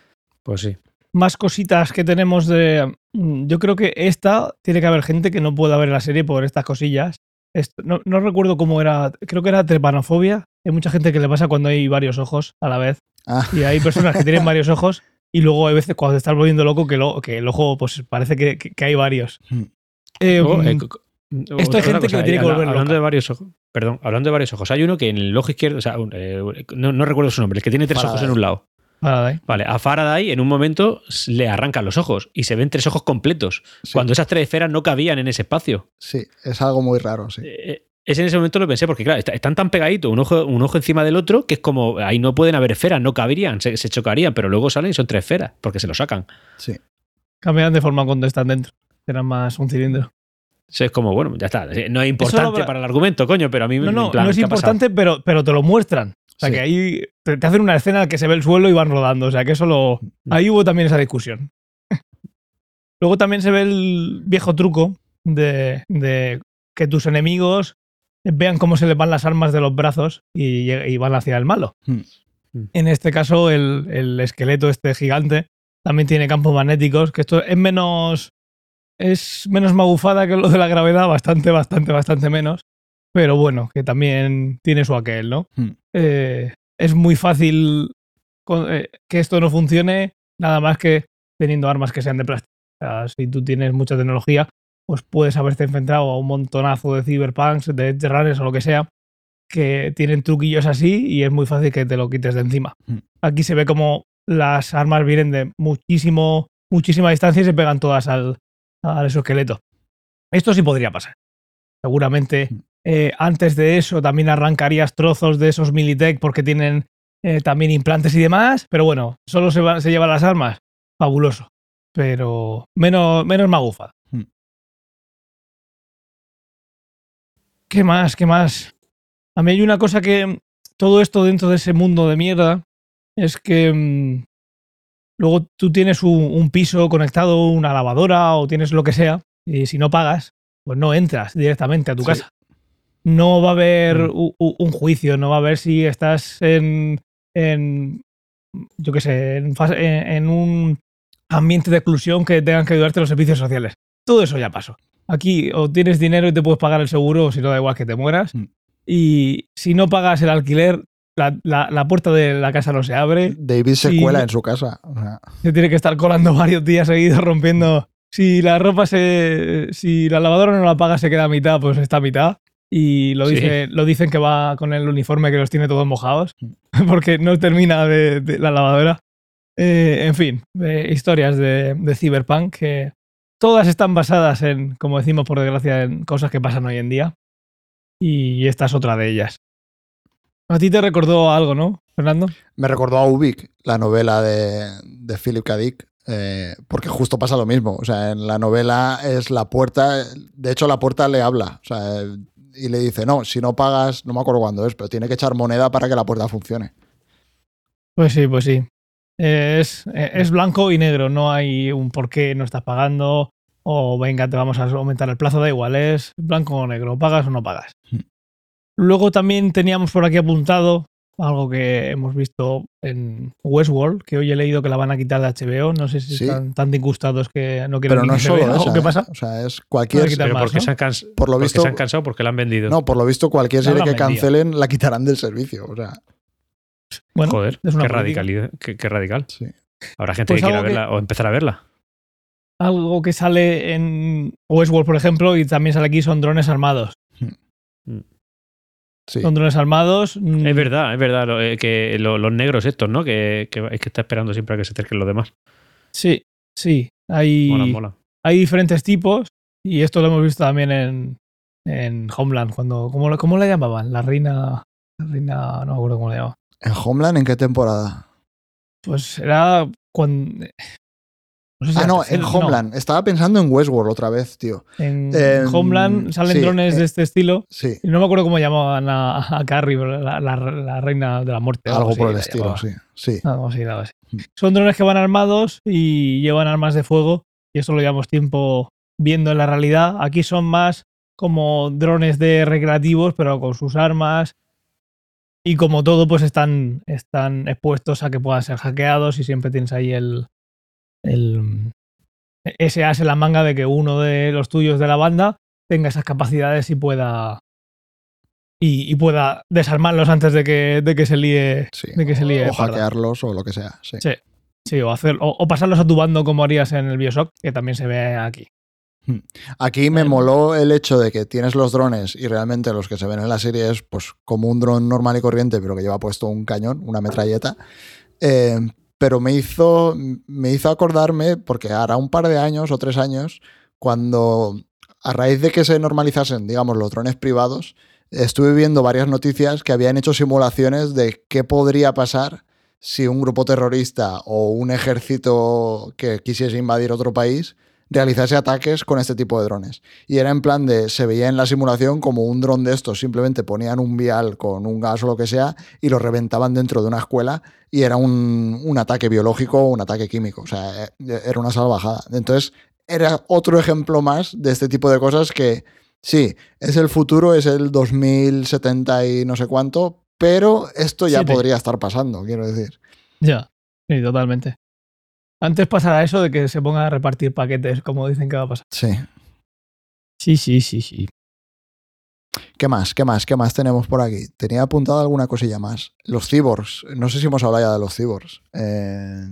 Pues sí. Más cositas que tenemos de. mm, Yo creo que esta tiene que haber gente que no pueda ver la serie por estas cosillas. Esto- no, no recuerdo cómo era. Creo que era trepanofobia. Hay mucha gente que le pasa cuando hay varios ojos a la vez. Ah, Y hay personas que tienen varios ojos. Y luego hay veces cuando te estás volviendo loco que, lo- que el ojo pues parece que, que- que hay varios. Hmm. Eh, mm, eh, co- esto hay gente que cosa, le tiene eh, que volver habla- Hablando loca. de varios ojos. Perdón, hablando de varios ojos. Hay uno que en el ojo izquierdo, o sea, un- eh, no, no recuerdo su nombre, el que tiene tres ojos en un lado. Faraday. Vale, a Faraday en un momento le arrancan los ojos y se ven tres ojos completos. Sí. Cuando esas tres esferas no cabían en ese espacio. sí, es algo muy raro, sí. Eh, Es en ese momento lo pensé, porque claro, está- están tan pegaditos, un ojo, un ojo encima del otro, que es como, ahí no pueden haber esferas, no caberían, se, se chocarían, pero luego salen y son tres esferas, porque se lo sacan. sí. Cambian de forma cuando están dentro. Será más un cilindro. O sea, es como, bueno, ya está. No es importante habrá- para el argumento, coño, pero a mí No, no, plan, no es importante, pero, pero te lo muestran. O sea, Sí. que ahí te, te hacen una escena en la que se ve el suelo y van rodando. O sea, que eso lo. Mm. Ahí hubo también esa discusión. Luego también se ve el viejo truco de, de que tus enemigos vean cómo se les van las armas de los brazos y, van hacia el malo. Hmm. Hmm. En este caso, el, el esqueleto este gigante también tiene campos magnéticos, que esto es menos. Es menos magufada que lo de la gravedad, bastante, bastante, bastante menos. Pero bueno, que también tiene su aquel, ¿no? Eh, es muy fácil con- eh, que esto no funcione, nada más que teniendo armas que sean de plástico. O sea, si tú tienes mucha tecnología, pues puedes haberte enfrentado a un montonazo de cyberpunks, de runners o lo que sea, que tienen truquillos así y es muy fácil que te lo quites de encima. Hmm. Aquí se ve como las armas vienen de muchísimo, muchísima distancia y se pegan todas al, al exoesqueleto. Esto sí podría pasar. Seguramente Hmm. Eh, antes de eso también arrancarías trozos de esos Militech porque tienen eh, también implantes y demás, pero bueno, solo se, va- se llevan las armas. Fabuloso. Pero menos, menos magufa. Hmm. ¿Qué más? ¿Qué más? A mí hay una cosa que todo esto dentro de ese mundo de mierda es que mm, luego tú tienes un, un piso conectado, una lavadora o tienes lo que sea, y si no pagas, pues no entras directamente a tu Sí. casa. No va a haber Mm. u- u- un juicio, no va a haber si estás en, en yo qué sé, en, fase- en- en un ambiente de exclusión que tengan que ayudarte los servicios sociales. Todo eso ya pasó. Aquí o tienes dinero y te puedes pagar el seguro, o si no da igual que te mueras. Mm. Y si no pagas el alquiler, la, la- la puerta de la casa no se abre. David se cuela en su casa. Se tiene que estar colando varios días seguidos rompiendo. Si la ropa se. Si la lavadora no la paga, se queda a mitad, pues está a mitad. Y lo, Sí. dice, lo dicen que va con el uniforme que los tiene todos mojados. Porque no termina de, de la lavadora. Eh, en fin, eh, historias de, de Cyberpunk que todas están basadas en, como decimos por desgracia, en cosas que pasan hoy en día. Y esta es otra de ellas. A ti te recordó algo, ¿no, Fernando? Me recordó a Ubik, la novela de, de Philip K. Dick, eh, porque justo pasa lo mismo. O sea, en la novela es la puerta, de hecho la puerta le habla, o sea, y le dice, no, si no pagas, no me acuerdo cuándo es, pero tiene que echar moneda para que la puerta funcione. Pues sí, pues sí. Es, eh, es blanco y negro, no hay un por qué no estás pagando o venga, te vamos a aumentar el plazo, da igual, es blanco o negro, pagas o no pagas. Hmm. Luego también teníamos por aquí apuntado algo que hemos visto en Westworld, que hoy he leído que la van a quitar de HBO, no sé si Sí. están tan disgustados que no quieren Pero no que es se solo vea, esa. ¿o qué pasa? O sea, es cualquier. Quitar Pero más, porque, ¿no? se han cans- Por lo porque visto- se han cansado, porque la han vendido. No, por lo visto, cualquier serie que vendido. cancelen la quitarán del servicio. O sea, Bueno, Joder, es una qué, radicalidad, qué, qué radical. sí. Habrá gente Pues que quiera que- verla o empezar a verla. algo que sale en Westworld, por ejemplo, y también sale aquí son drones armados. Sí. Son drones armados. mm, Es verdad, es verdad. lo- eh, que lo- los negros estos, ¿no? Que, que es que está esperando siempre a que se acerquen los demás. Sí, sí. Hay, Mola, mola. hay diferentes tipos y esto lo hemos visto también en, en Homeland. Cuando, ¿cómo, la- ¿Cómo la llamaban? La reina. La reina. No me acuerdo cómo la llamaba. ¿En Homeland en qué temporada? Pues era cuando. No sé si ah, no, tercera, en Homeland. Estaba pensando en Westworld otra vez, tío. En Em, Homeland salen sí, drones eh, de este estilo. Sí, Y no me acuerdo cómo llamaban a, a Carrie, la, la- la reina de la muerte. algo por el estilo, sí. Sí. Algo así, algo así. Mm. Son drones que van armados y llevan armas de fuego. Y eso lo llevamos tiempo viendo en la realidad. Aquí son más como drones de recreativos, pero con sus armas. Y como todo, pues están, están expuestos a que puedan ser hackeados y siempre tienes ahí el, el ese as en la manga de que uno de los tuyos de la banda tenga esas capacidades y pueda y, y pueda desarmarlos antes de que, de que se líe sí. de que se líe o hackearlos o lo que sea. Sí. Sí. Sí, o, hacer, o, o pasarlos a tu bando como harías en el Bioshock, que también se ve aquí. Aquí me moló el hecho de que tienes los drones y realmente los que se ven en la serie es pues como un dron normal y corriente, pero que lleva puesto un cañón, una metralleta. Eh, pero me hizo, me hizo acordarme, porque hará un par de años o tres años, cuando a raíz de que se normalizasen, digamos, los drones privados, estuve viendo varias noticias que habían hecho simulaciones de qué podría pasar si un grupo terrorista o un ejército que quisiese invadir otro país realizase ataques con este tipo de drones. Y era en plan de, se veía en la simulación como un dron de estos, simplemente ponían un vial con un gas o lo que sea y lo reventaban dentro de una escuela y era un, un ataque biológico o un ataque químico. O sea, eh, era una salvajada. Entonces, era otro ejemplo más de este tipo de cosas que, sí, es el futuro, es el 2070 y no sé cuánto, pero esto ya podría estar pasando, quiero decir. Ya. Sí, totalmente. Antes pasará eso de que se ponga a repartir paquetes, como dicen que va a pasar. Sí. Sí, sí, sí, sí. ¿Qué más? ¿Qué más? ¿Qué más tenemos por aquí? Tenía apuntado alguna cosilla más. Los cyborgs. No sé si hemos hablado ya de los cyborgs. Eh,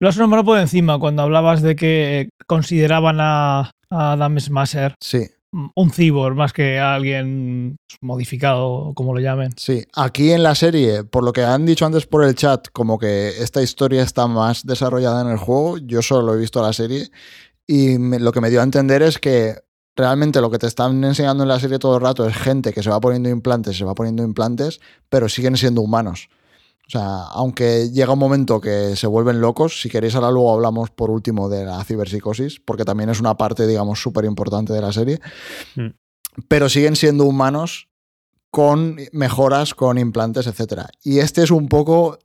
Lo has nombrado por encima cuando hablabas de que consideraban a, a Adam Smasher sí, un cyborg más que alguien modificado, como lo llamen. sí. Aquí en la serie, por lo que han dicho antes por el chat, como que esta historia está más desarrollada en el juego, yo solo he visto la serie y lo que me dio a entender es que realmente lo que te están enseñando en la serie todo el rato es gente que se va poniendo implantes, se va poniendo implantes, pero siguen siendo humanos. O sea, aunque llega un momento que se vuelven locos, si queréis ahora luego hablamos por último de la ciberpsicosis, porque también es una parte, digamos, súper importante de la serie, Mm. pero siguen siendo humanos con mejoras, con implantes, etc. Y este es un poco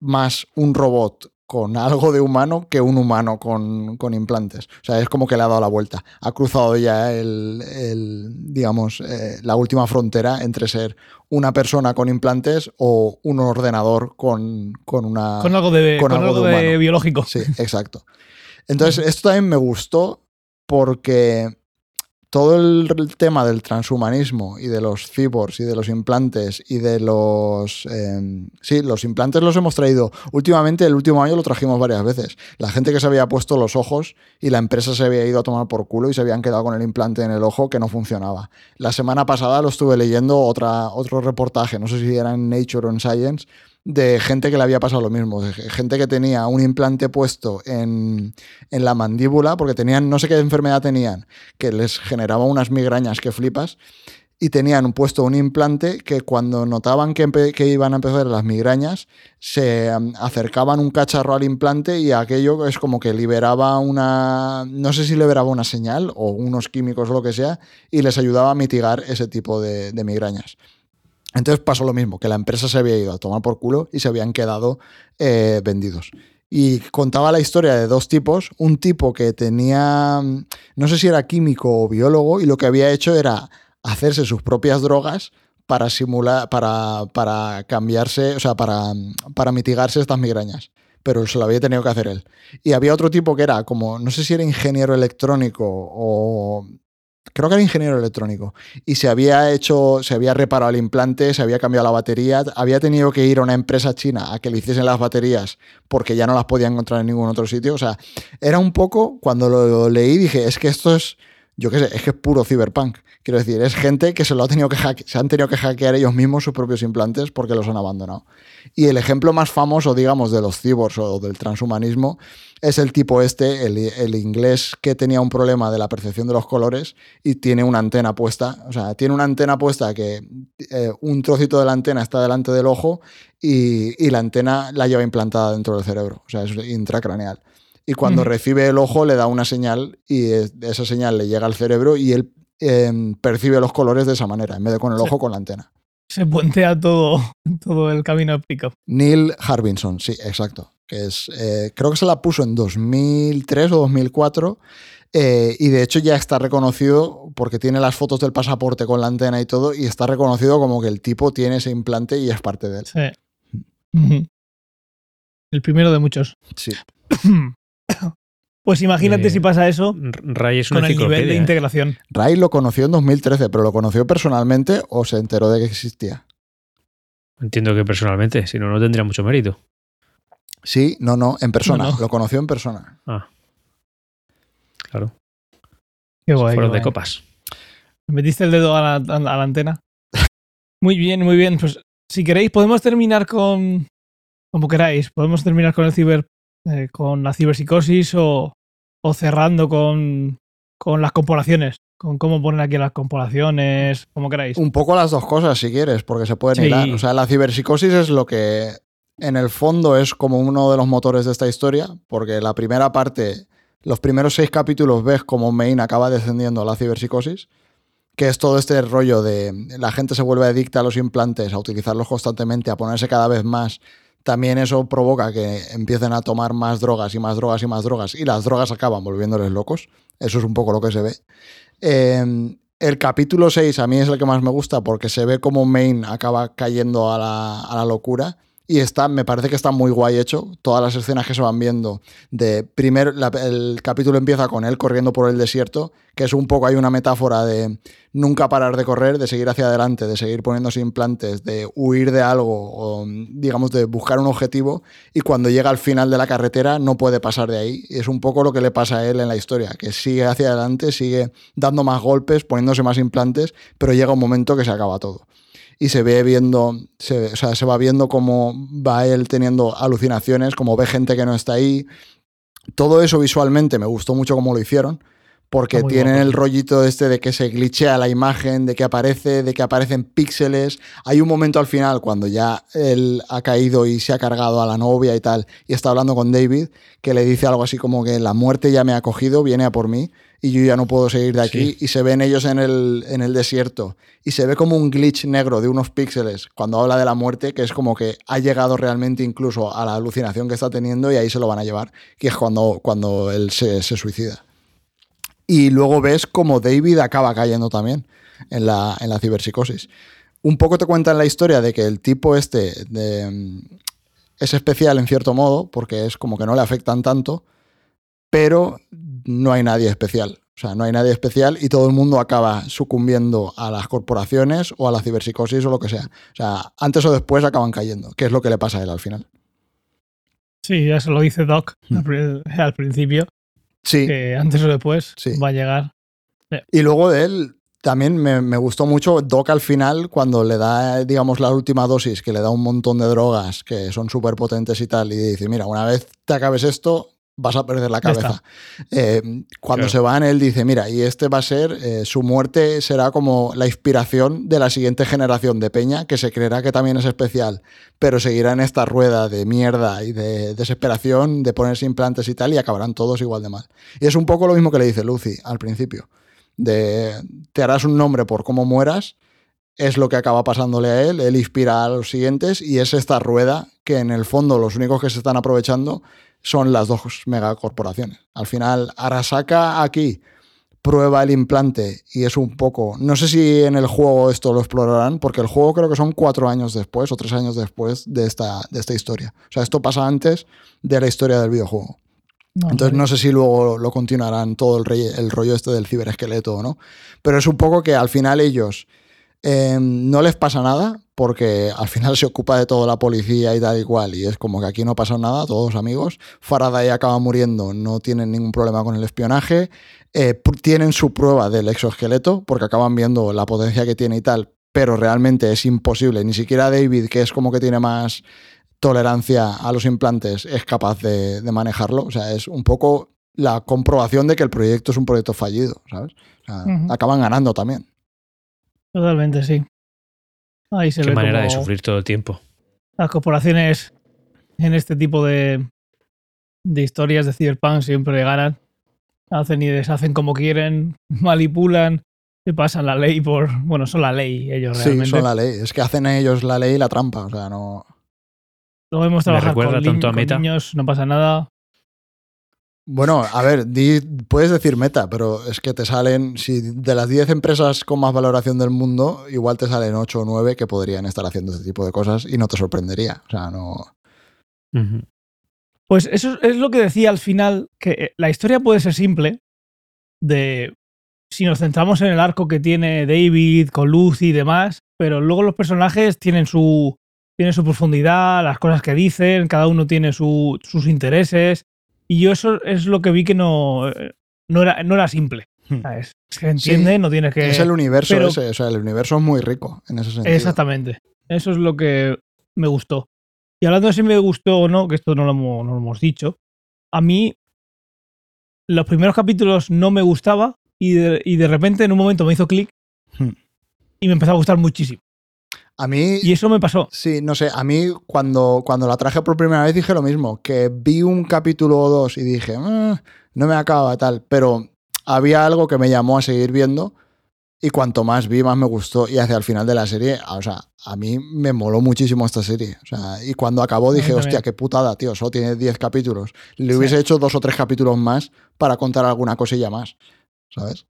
más un robot con algo de humano que un humano con, con implantes. O sea, es como que le ha dado la vuelta. Ha cruzado ya el, el, digamos, eh, la última frontera entre ser una persona con implantes o un ordenador con, con una... Con algo de, con con algo algo de biológico. Sí, exacto. Entonces, esto también me gustó porque todo el tema del transhumanismo y de los cyborgs y de los implantes y de los... eh, sí, los implantes los hemos traído últimamente, el último año lo trajimos varias veces. La gente que se había puesto los ojos y la empresa se había ido a tomar por culo y se habían quedado con el implante en el ojo que no funcionaba. La semana pasada lo estuve leyendo otra, otro reportaje, no sé si era en Nature o en Science, de gente que le había pasado lo mismo, de gente que tenía un implante puesto en, en la mandíbula, porque tenían, no sé qué enfermedad tenían, que les generaba unas migrañas que flipas, y tenían puesto un implante que cuando notaban que, que iban a empezar las migrañas, se um, acercaban un cacharro al implante y aquello es como que liberaba una, no sé si liberaba una señal o unos químicos o lo que sea, y les ayudaba a mitigar ese tipo de, de migrañas. Entonces pasó lo mismo, que la empresa se había ido a tomar por culo y se habían quedado eh, vendidos. Y contaba la historia de dos tipos, un tipo que tenía, no sé si era químico o biólogo, y lo que había hecho era hacerse sus propias drogas para simular, para, para cambiarse, o sea, para, para mitigarse estas migrañas. Pero se lo había tenido que hacer él. Y había otro tipo que era como, no sé si era ingeniero electrónico o... Creo que era ingeniero electrónico. Y se había hecho, se había reparado el implante, se había cambiado la batería, había tenido que ir a una empresa china a que le hiciesen las baterías porque ya no las podía encontrar en ningún otro sitio. O sea, era un poco, cuando lo leí, dije, es que esto es, yo qué sé, es que es puro cyberpunk. Quiero decir, es gente que se lo ha tenido que se han tenido que hackear ellos mismos sus propios implantes porque los han abandonado. Y el ejemplo más famoso, digamos, de los cyborgs o del transhumanismo es el tipo este, el, inglés que tenía un problema de la percepción de los colores y tiene una antena puesta. O sea, tiene una antena puesta que eh, un trocito de la antena está delante del ojo y, y la antena la lleva implantada dentro del cerebro. O sea, es intracraneal. Y cuando recibe el ojo le da una señal y es- esa señal le llega al cerebro y él em, percibe los colores de esa manera, en vez de con el ojo con la antena. Se puentea todo, todo el camino óptico. Neil Harbinson, sí, exacto. Que es, eh, creo que se la puso en 2003 o 2004 eh, y de hecho ya está reconocido porque tiene las fotos del pasaporte con la antena y todo y está reconocido como que el tipo tiene ese implante y es parte de él. Sí. El primero de muchos. Sí. Pues imagínate Eh, si pasa eso Ray es con el nivel de integración. Ray lo conoció en 2013, pero lo conoció personalmente o se enteró de que existía. Entiendo que personalmente, si no, no tendría mucho mérito. Sí, no, no, en persona. No, no. Lo conoció en persona. Ah. Claro. Qué guay. qué Fueron de guay. copas. Me metiste el dedo a la, a la antena. Muy bien, muy bien. Pues si queréis, podemos terminar con. Como queráis. Podemos terminar con el ciber. Eh, con la ciberpsicosis o, o cerrando con, con las corporaciones. Con cómo ponen aquí las corporaciones. Como queráis. Un poco las dos cosas, si quieres, porque se pueden Sí. hilar. O sea, la ciberpsicosis es lo que en el fondo es como uno de los motores de esta historia, porque la primera parte, los primeros seis capítulos ves cómo Maine acaba descendiendo a la ciberpsicosis, que es todo este rollo de la gente se vuelve adicta a los implantes, a utilizarlos constantemente, a ponerse cada vez más. También eso provoca que empiecen a tomar más drogas y más drogas y más drogas, y las drogas acaban volviéndoles locos. Eso es un poco lo que se ve. Eh, el capítulo 6 a mí es el que más me gusta porque se ve como Maine acaba cayendo a la, a la locura y está, me parece que está muy guay hecho. Todas las escenas que se van viendo de primero el capítulo empieza con él corriendo por el desierto, que es un poco hay una metáfora de nunca parar de correr, de seguir hacia adelante, de seguir poniéndose implantes, de huir de algo o digamos de buscar un objetivo y cuando llega al final de la carretera no puede pasar de ahí. Y es un poco lo que le pasa a él en la historia, que sigue hacia adelante, sigue dando más golpes, poniéndose más implantes, pero llega un momento que se acaba todo. Y se ve viendo, se, o sea, se va viendo cómo va él teniendo alucinaciones, como ve gente que no está ahí. Todo eso visualmente me gustó mucho cómo lo hicieron, porque tienen guapo, el rollito este de que se glitchea la imagen, de que aparece, de que aparecen píxeles. Hay un momento al final cuando ya él ha caído y se ha cargado a la novia y tal, y está hablando con David, que le dice algo así como que la muerte ya me ha cogido, viene a por mí, y yo ya no puedo seguir de aquí. Sí. Y se ven ellos en el, en el desierto, y se ve como un glitch negro de unos píxeles cuando habla de la muerte, que es como que ha llegado realmente incluso a la alucinación que está teniendo y ahí se lo van a llevar, que es cuando, cuando él se, se suicida. Y luego ves como David acaba cayendo también en la, en la ciberpsicosis. Un poco te cuentan la historia de que el tipo este de, es especial en cierto modo, porque es como que no le afectan tanto, pero no hay nadie especial. O sea, no hay nadie especial y todo el mundo acaba sucumbiendo a las corporaciones o a la ciberpsicosis o lo que sea. O sea, antes o después acaban cayendo, que es lo que le pasa a él al final. Sí, ya se lo dice Doc Hmm. al, pri- al principio. Sí. Que antes o después Sí. va a llegar. Y luego de él también me, me gustó mucho Doc al final cuando le da, digamos, la última dosis, que le da un montón de drogas que son súper potentes y tal, y dice, mira, una vez te acabes esto, vas a perder la cabeza. Eh, cuando Claro. se van, él dice, mira, y este va a ser, eh, su muerte será como la inspiración de la siguiente generación de Peña, que se creerá que también es especial, pero seguirá en esta rueda de mierda y de desesperación, de ponerse implantes y tal, y acabarán todos igual de mal. Y es un poco lo mismo que le dice Lucy al principio de te harás un nombre por cómo mueras, es lo que acaba pasándole a él, él inspira a los siguientes y es esta rueda que en el fondo los únicos que se están aprovechando son las dos megacorporaciones. Al final, Arasaka aquí prueba el implante y es un poco, no sé si en el juego esto lo explorarán, porque el juego creo que son cuatro años después o tres años después de esta, de esta historia. O sea, esto pasa antes de la historia del videojuego. Entonces no sé si luego lo continuarán todo el, rey- el rollo este del ciberesqueleto o no. Pero es un poco que al final ellos eh, no les pasa nada porque al final se ocupa de todo la policía y tal y cual. Y es como que aquí no pasa nada, todos amigos. Faraday acaba muriendo, no tienen ningún problema con el espionaje. Eh, tienen su prueba del exoesqueleto porque acaban viendo la potencia que tiene y tal. Pero realmente es imposible. Ni siquiera David, que es como que tiene más tolerancia a los implantes es capaz de, de manejarlo. O sea, es un poco la comprobación de que el proyecto es un proyecto fallido, ¿sabes? O sea. Acaban ganando también. Totalmente, sí. Ahí se Qué ve manera de sufrir todo el tiempo. las corporaciones en este tipo de, de historias de Cyberpunk siempre ganan. Hacen y deshacen como quieren, manipulan, se pasan la ley por. Bueno, son la ley ellos realmente. Sí, son la ley. Es que hacen ellos la ley y la trampa. O sea, no. Lo vemos trabajar recuerda con, tanto a con Meta. niños, no pasa nada. Bueno, a ver, di- puedes decir meta, pero es que te salen, si de las 10 empresas con más valoración del mundo, igual te salen 8 o 9 que podrían estar haciendo este tipo de cosas y no te sorprendería. O sea, no. Pues eso es lo que decía al final, que eh, la historia puede ser simple, de si nos centramos en el arco que tiene David con Lucy y demás, pero luego los personajes tienen su, tienen su profundidad, las cosas que dicen, cada uno tiene su- sus intereses, y yo eso es lo que vi que no, no, era, no era simple. Hmm. ¿sabes? Se entiende, Sí, no tienes que... es el universo pero- ese, o sea, el universo es muy rico en ese sentido. Exactamente. Eso es lo que me gustó. Y hablando de si me gustó o no, que esto no lo hemos, no lo hemos dicho, a mí los primeros capítulos no me gustaba y de, y de repente en un momento me hizo clic Hmm. y me empezó a gustar muchísimo. A mí, Y eso me pasó. sí, no sé, a mí cuando, cuando la traje por primera vez dije lo mismo, que vi un capítulo o dos y dije, "Ah, no me acaba tal, pero había algo que me llamó a seguir viendo y cuanto más vi, más me gustó. Y hacia el final de la serie, o sea, a mí me moló muchísimo esta serie. O sea, y cuando acabó dije, hostia, qué putada, tío, solo tiene 10 capítulos. Le Sí. hubiese hecho dos o tres capítulos más para contar alguna cosilla más, ¿sabes?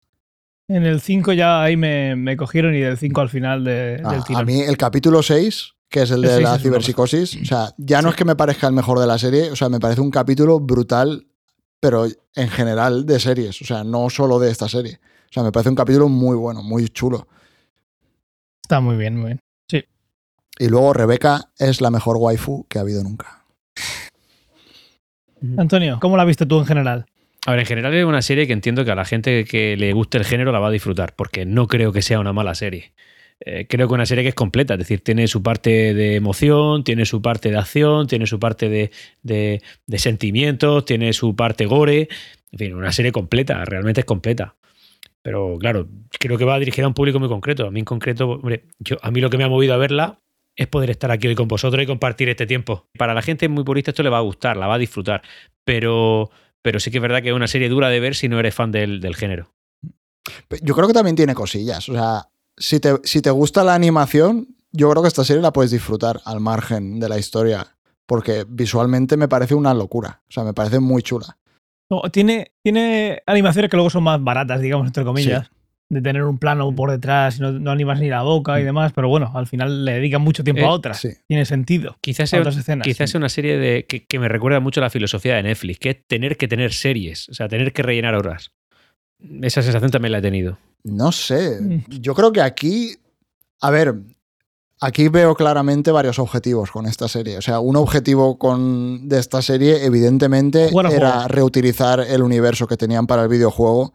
En el 5 ya ahí me, me cogieron y del 5 al final de- Ah, del a tirón. mí el capítulo 6, que es el El de la ciberpsicosis, o sea, ya no Sí. es que me parezca el mejor de la serie, o sea, me parece un capítulo brutal, pero en general de series, o sea, no solo de esta serie. O sea, me parece un capítulo muy bueno, muy chulo. Está muy bien, muy bien. Y luego Rebeca es la mejor waifu que ha habido nunca. Antonio, ¿cómo la viste tú en general? A ver, en general es una serie que entiendo que a la gente que le guste el género la va a disfrutar, porque no creo que sea una mala serie. Eh, creo que una serie que es completa, es decir, tiene su parte de emoción, tiene su parte de acción, tiene su parte de, de- sentimientos, tiene su parte gore. En fin, una serie completa, realmente es completa. Pero claro, creo que va dirigida a un público muy concreto. A mí en concreto, hombre, a mí lo que me ha movido a verla es poder estar aquí hoy con vosotros y compartir este tiempo. Para la gente muy purista esto le va a gustar, la va a disfrutar. Pero, pero sí que es verdad que es una serie dura de ver si no eres fan del, del género. Yo creo que también tiene cosillas. O sea, si te, si te gusta la animación, yo creo que esta serie la puedes disfrutar al margen de la historia. Porque visualmente me parece una locura. O sea, me parece muy chula. No, tiene, tiene animaciones que luego son más baratas, digamos, entre comillas. De tener un plano por detrás y no, no animas ni la boca y demás, pero bueno, al final le dedican mucho tiempo Eh, a otras. Sí. Tiene sentido. Quizás sea, otras escenas. quizás sea una serie de, que, que me recuerda mucho a la filosofía de Netflix, que es tener que tener series, o sea, tener que rellenar horas. Esa sensación también la he tenido. No sé. Mm. Yo creo que aquí. A ver. Aquí veo claramente varios objetivos con esta serie. O sea, un objetivo con, de esta serie, evidentemente, era juego. reutilizar el universo que tenían para el videojuego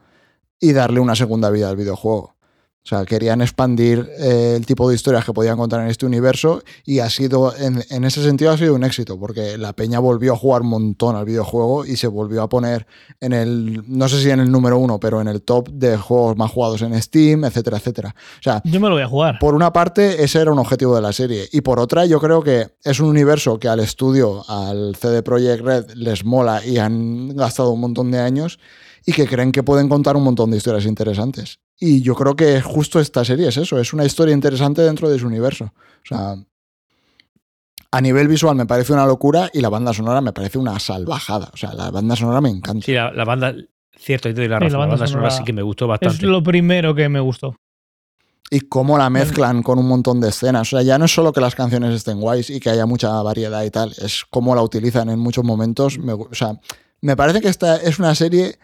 y darle una segunda vida al videojuego. O sea, querían expandir eh, el tipo de historias que podían contar en este universo y ha sido, en, en ese sentido, ha sido un éxito, porque la peña volvió a jugar un montón al videojuego y se volvió a poner en el, no sé si en el número uno, pero en el top de juegos más jugados en Steam, etcétera, etcétera. O sea, Yo me lo voy a jugar. por una parte, ese era un objetivo de la serie. Y por otra, yo creo que es un universo que al estudio, al CD Projekt Red, les mola y han gastado un montón de años y que creen que pueden contar un montón de historias interesantes. Y yo creo que justo esta serie es eso, es una historia interesante dentro de su universo. O sea, a nivel visual me parece una locura y la banda sonora me parece una salvajada. O sea, la banda sonora me encanta. Sí, la, la banda, cierto, y te doy la Sí, la razón, la banda banda sonora sonora sí que me gustó Es bastante. lo primero que me gustó. y cómo la mezclan con un montón de escenas. O sea, ya no es solo que las canciones estén guays y que haya mucha variedad y tal, es cómo la utilizan en muchos momentos. Me, o sea, me parece que esta es una serie.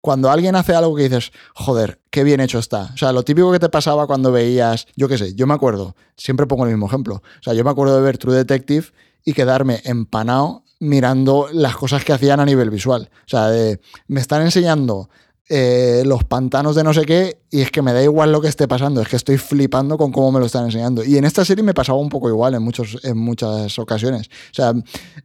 Cuando alguien hace algo que dices, joder, qué bien hecho está. O sea, lo típico que te pasaba cuando veías, yo qué sé, yo me acuerdo, siempre pongo el mismo ejemplo. O sea, yo me acuerdo de ver True Detective y quedarme empanado mirando las cosas que hacían a nivel visual. O sea, de, me están enseñando eh, los pantanos de no sé qué y es que me da igual lo que esté pasando, es que estoy flipando con cómo me lo están enseñando. Y en esta serie me pasaba un poco igual en, muchos, en muchas ocasiones. O sea,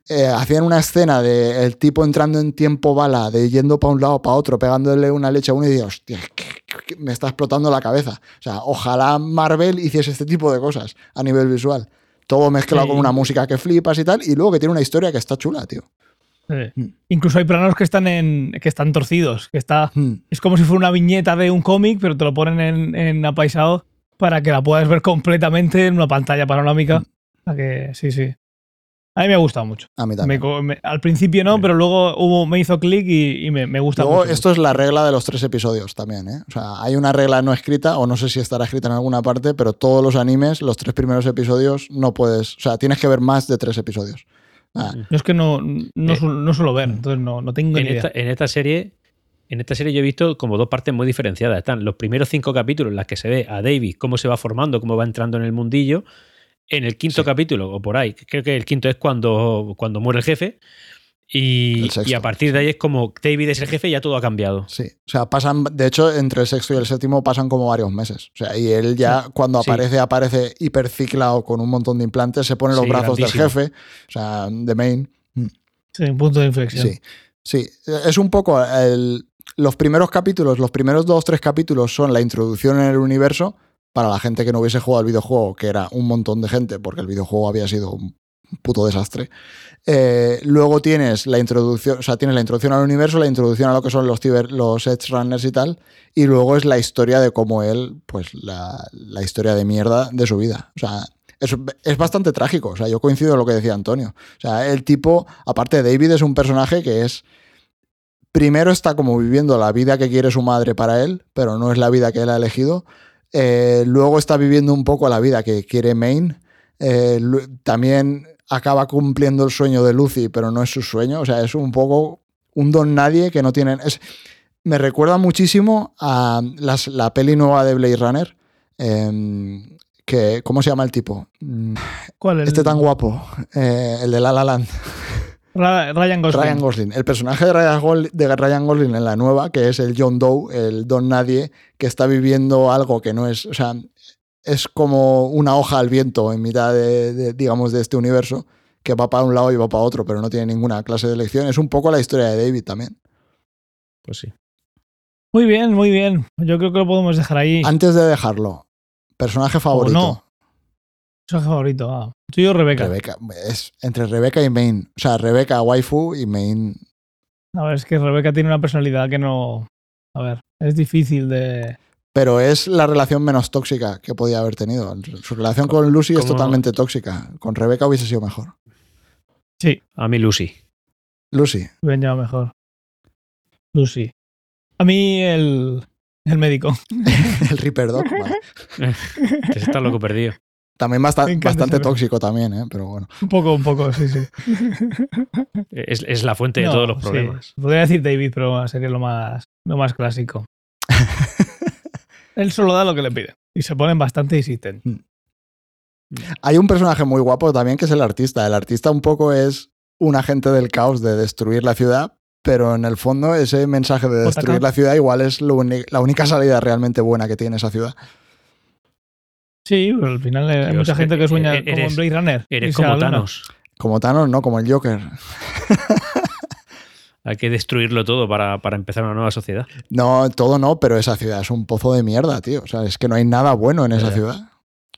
eh, hacían una escena de el tipo entrando en tiempo bala, de yendo para un lado, para otro, pegándole una leche a uno y digo, hostia, que- me está explotando la cabeza. O sea, ojalá Marvel hiciese este tipo de cosas a nivel visual. Todo mezclado Sí. con una música que flipas y tal, y luego que tiene una historia que está chula, tío. Sí. Mm. Incluso hay planos que están en que están torcidos, que está Hmm. es como si fuera una viñeta de un cómic, pero te lo ponen en, en apaisado para que la puedas ver completamente en una pantalla panorámica. Mm. O sea que sí, sí. A mí me ha gustado mucho. A mí también. me- al principio no, pero luego hubo, me hizo clic y, y me, me gusta Luego, mucho. esto es la regla de los tres episodios también, ¿eh? O sea, hay una regla no escrita, o no sé si estará escrita en alguna parte, pero todos los animes, los tres primeros episodios, no puedes. O sea, tienes que ver más de tres episodios. Ah, Yo es que no, no, Eh, suelo, no suelo ver, entonces no, no tengo En ni idea. esta, en esta serie, en esta serie yo he visto como dos partes muy diferenciadas. Están los primeros cinco capítulos en las que se ve a David cómo se va formando, cómo va entrando en el mundillo. En el quinto Sí. capítulo, o por ahí, creo que el quinto es cuando, cuando muere el jefe. Y, a partir de ahí es como David es el jefe y ya todo ha cambiado. sí. O sea, pasan, de hecho, entre el sexto y el séptimo pasan como varios meses. O sea, y él ya, cuando Sí. aparece, aparece hiperciclado con un montón de implantes, se pone los Sí, brazos del jefe, o sea, de main. Sí, un punto de inflexión. Sí, sí. Es un poco el- los primeros capítulos, los primeros dos, tres capítulos son la introducción en el universo para la gente que no hubiese jugado al videojuego, que era un montón de gente, porque el videojuego había sido un puto desastre. Eh, luego tienes la introducción, o sea, tienes la introducción al universo, la introducción a lo que son los, ciber, los Edge Runners y tal, y luego es la historia de cómo él, pues la, la historia de mierda de su vida. O sea, es, es bastante trágico. O sea, yo coincido en lo que decía Antonio. O sea, el tipo, aparte David es un personaje que es primero está como viviendo la vida que quiere su madre para él, pero no es la vida que él ha elegido. Eh, luego está viviendo un poco la vida que quiere Maine. Eh, también acaba cumpliendo el sueño de Lucy, pero no es su sueño. O sea, es un poco un don nadie que no tienen. Es, me recuerda muchísimo a las- la peli nueva de Blade Runner. em, que, ¿Cómo se llama el tipo? Mm, ¿Cuál es? Este tan guapo, eh, el de La La Land. Ryan Gosling. Ryan Gosling. El personaje de Ryan, Gol- de Ryan Gosling en la nueva, que es el John Doe, el don nadie, que está viviendo algo que no es, o sea, es como una hoja al viento en mitad de, de, digamos, de este universo, que va para un lado y va para otro, pero no tiene ninguna clase de elección. Es un poco la historia de David también. Pues sí. Muy bien, muy bien. Yo creo que lo podemos dejar ahí. Antes de dejarlo, personaje favorito. no. Personaje favorito. Ah. Tuyo, Rebeca. Rebeca. Es entre Rebeca y Main. O sea, Rebeca waifu y Main. A ver, es que Rebeca tiene una personalidad que no. A ver, es difícil de. Pero es la relación menos tóxica que podía haber tenido. Su relación con Lucy es totalmente tóxica. Con Rebeca hubiese sido mejor. Sí, A mí Lucy. Lucy. ven ya mejor. Lucy. A mí el. El médico. El Reaper Dog. vale. Está loco perdido. También bastante ese- tóxico también, ¿eh? pero bueno. Un poco, un poco, sí, sí. Es, es la fuente de todos los sí. problemas. Podría decir David, pero sería lo más, lo más clásico. Él solo da lo que le piden. Y se ponen bastante insistentes. Hay un personaje muy guapo también que es el artista. El artista un poco es un agente del caos de destruir la ciudad, pero en el fondo ese mensaje de destruir la ciudad igual es lo la única salida realmente buena que tiene esa ciudad. Sí, pero al final hay Dios, mucha gente que e- sueña e- como en Blade Runner. Eres como. Thanos. Como Thanos, no, como el Joker. Hay que destruirlo todo para, para empezar una nueva sociedad. No, todo no, pero esa ciudad es un pozo de mierda, tío. O sea, es que no hay nada bueno en esa ciudad.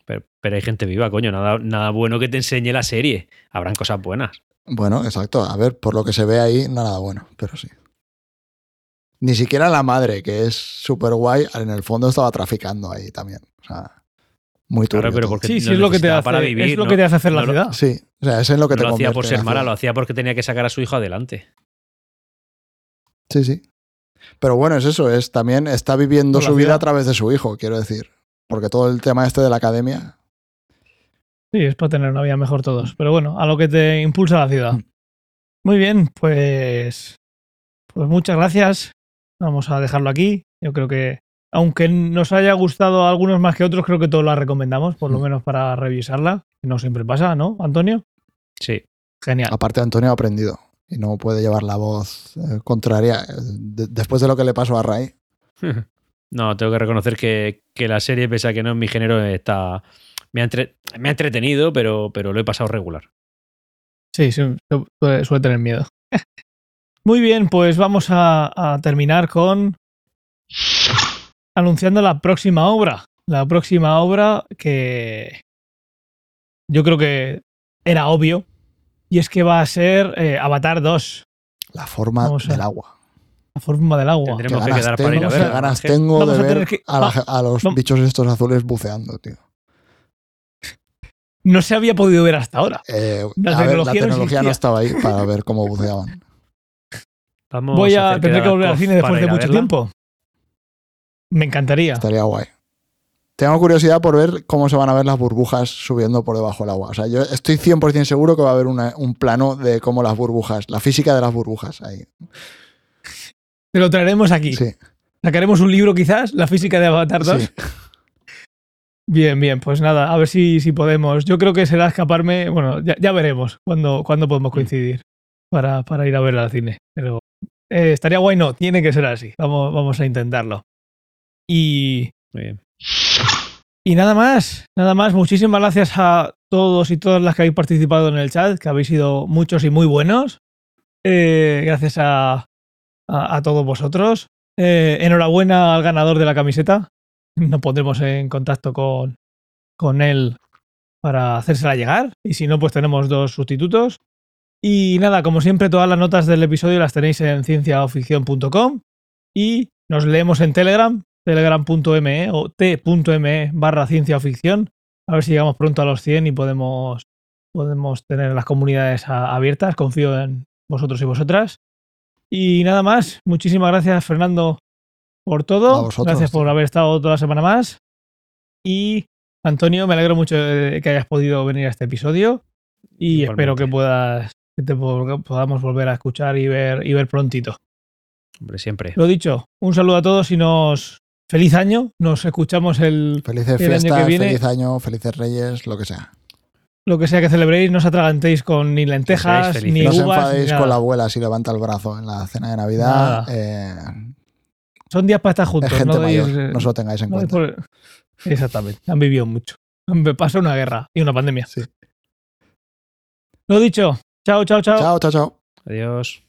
Pero, pero hay gente viva, coño. Nada, nada bueno que te enseñe la serie. Habrán cosas buenas. Bueno, exacto. A ver, por lo que se ve ahí, nada bueno, pero sí. Ni siquiera la madre, que es súper guay, en el fondo estaba traficando ahí también. O sea, muy turbio. Claro, pero porque Sí, sí, lo es lo que te hace, para vivir, es lo ¿no? que te hace hacer la No ciudad. Sí, o sea, es en lo que No te lo hacía por ser mala, lo hacía porque tenía que sacar a su hijo adelante. Sí, sí. Pero bueno, es eso, es también está viviendo su vida a través de su hijo, quiero decir. Porque todo el tema este de la academia. Sí, es para tener una vida mejor todos. Pero bueno, a lo que te impulsa la ciudad. Muy bien, pues. Pues muchas gracias. Vamos a dejarlo aquí. Yo creo que, aunque nos haya gustado a algunos más que otros, creo que todos la recomendamos, por lo Mm. menos para revisarla. No siempre pasa, ¿no, Antonio? Sí. Genial. Aparte, Antonio ha aprendido y no puede llevar la voz eh, contraria. eh, de- después de lo que le pasó a Ray. No, tengo que reconocer que, que la serie, pese a que no es mi género, está. Me ha, entre- me ha entretenido, pero, pero lo he pasado regular. Sí, sí, suele, suele tener miedo. Muy bien, pues vamos a, a terminar con anunciando la próxima obra. La próxima obra que yo creo que era obvio. Y es que va a ser eh, Avatar 2. La forma Vamos a- del agua. La forma del agua. Tendremos que quedar para ir a qué ganas tengo Vamos de a ver que- a, la- a los vamos- bichos estos azules buceando, tío. No se había podido ver hasta ahora. Eh, La a ver, tecnología la no tecnología no existía. estaba ahí para ver cómo buceaban. Vamos Voy a hacer tener que volver al cine después de a mucho verla. tiempo. Me encantaría. Estaría guay. Tengo curiosidad por ver cómo se van a ver las burbujas subiendo por debajo del agua. O sea, yo estoy 100% seguro que va a haber una- un plano de cómo las burbujas, la física de las burbujas ahí. Te lo traeremos aquí. Sí, Sacaremos un libro quizás, La física de Avatar 2. sí. Bien, bien, pues nada, a ver si, si podemos. Yo creo que será escaparme, bueno, ya, ya veremos cuándo, cuándo podemos coincidir para, para ir a ver al cine. Pero eh, estaría guay, no, tiene que ser así. Vamos, vamos a intentarlo. Y, Muy bien. Y nada más, nada más. Muchísimas gracias a todos y todas las que habéis participado en el chat, que habéis sido muchos y muy buenos. Eh, gracias a, a, todos vosotros. Eh, enhorabuena al ganador de la camiseta. Nos pondremos en contacto con, con él para hacérsela llegar. Y si no, pues tenemos dos sustitutos. Y nada, como siempre, todas las notas del episodio las tenéis en cienciaoficción.com y nos leemos en Telegram, telegram.me o t.me barra ciencia o ficción. A ver si llegamos pronto a los 100 y podemos, podemos tener las comunidades a- abiertas. Confío en vosotros y vosotras. Y nada más, muchísimas gracias Fernando por todo. vosotros, gracias por haber estado toda la semana más. Y Antonio, me alegro mucho de que hayas podido venir a este episodio y Igualmente. espero que puedas que te po- podamos volver a escuchar y ver y ver prontito. Hombre, siempre. Lo dicho, un saludo a todos y nos feliz año. Nos escuchamos el Felices El año que fiestas, viene- feliz año, felices reyes, lo que sea. lo que sea que celebréis, no os atragantéis con ni lentejas, ni No os uvas, ni enfadéis nada. con la abuela si levanta el brazo en la cena de Navidad. Eh, Son días para estar juntos. es gente no mayor, eh, no os lo tengáis en no cuenta. por- Exactamente. Han vivido mucho. Me pasa una guerra y una pandemia. Sí. Lo dicho. Chao, chao, chao. Chao, chao, chao. Adiós.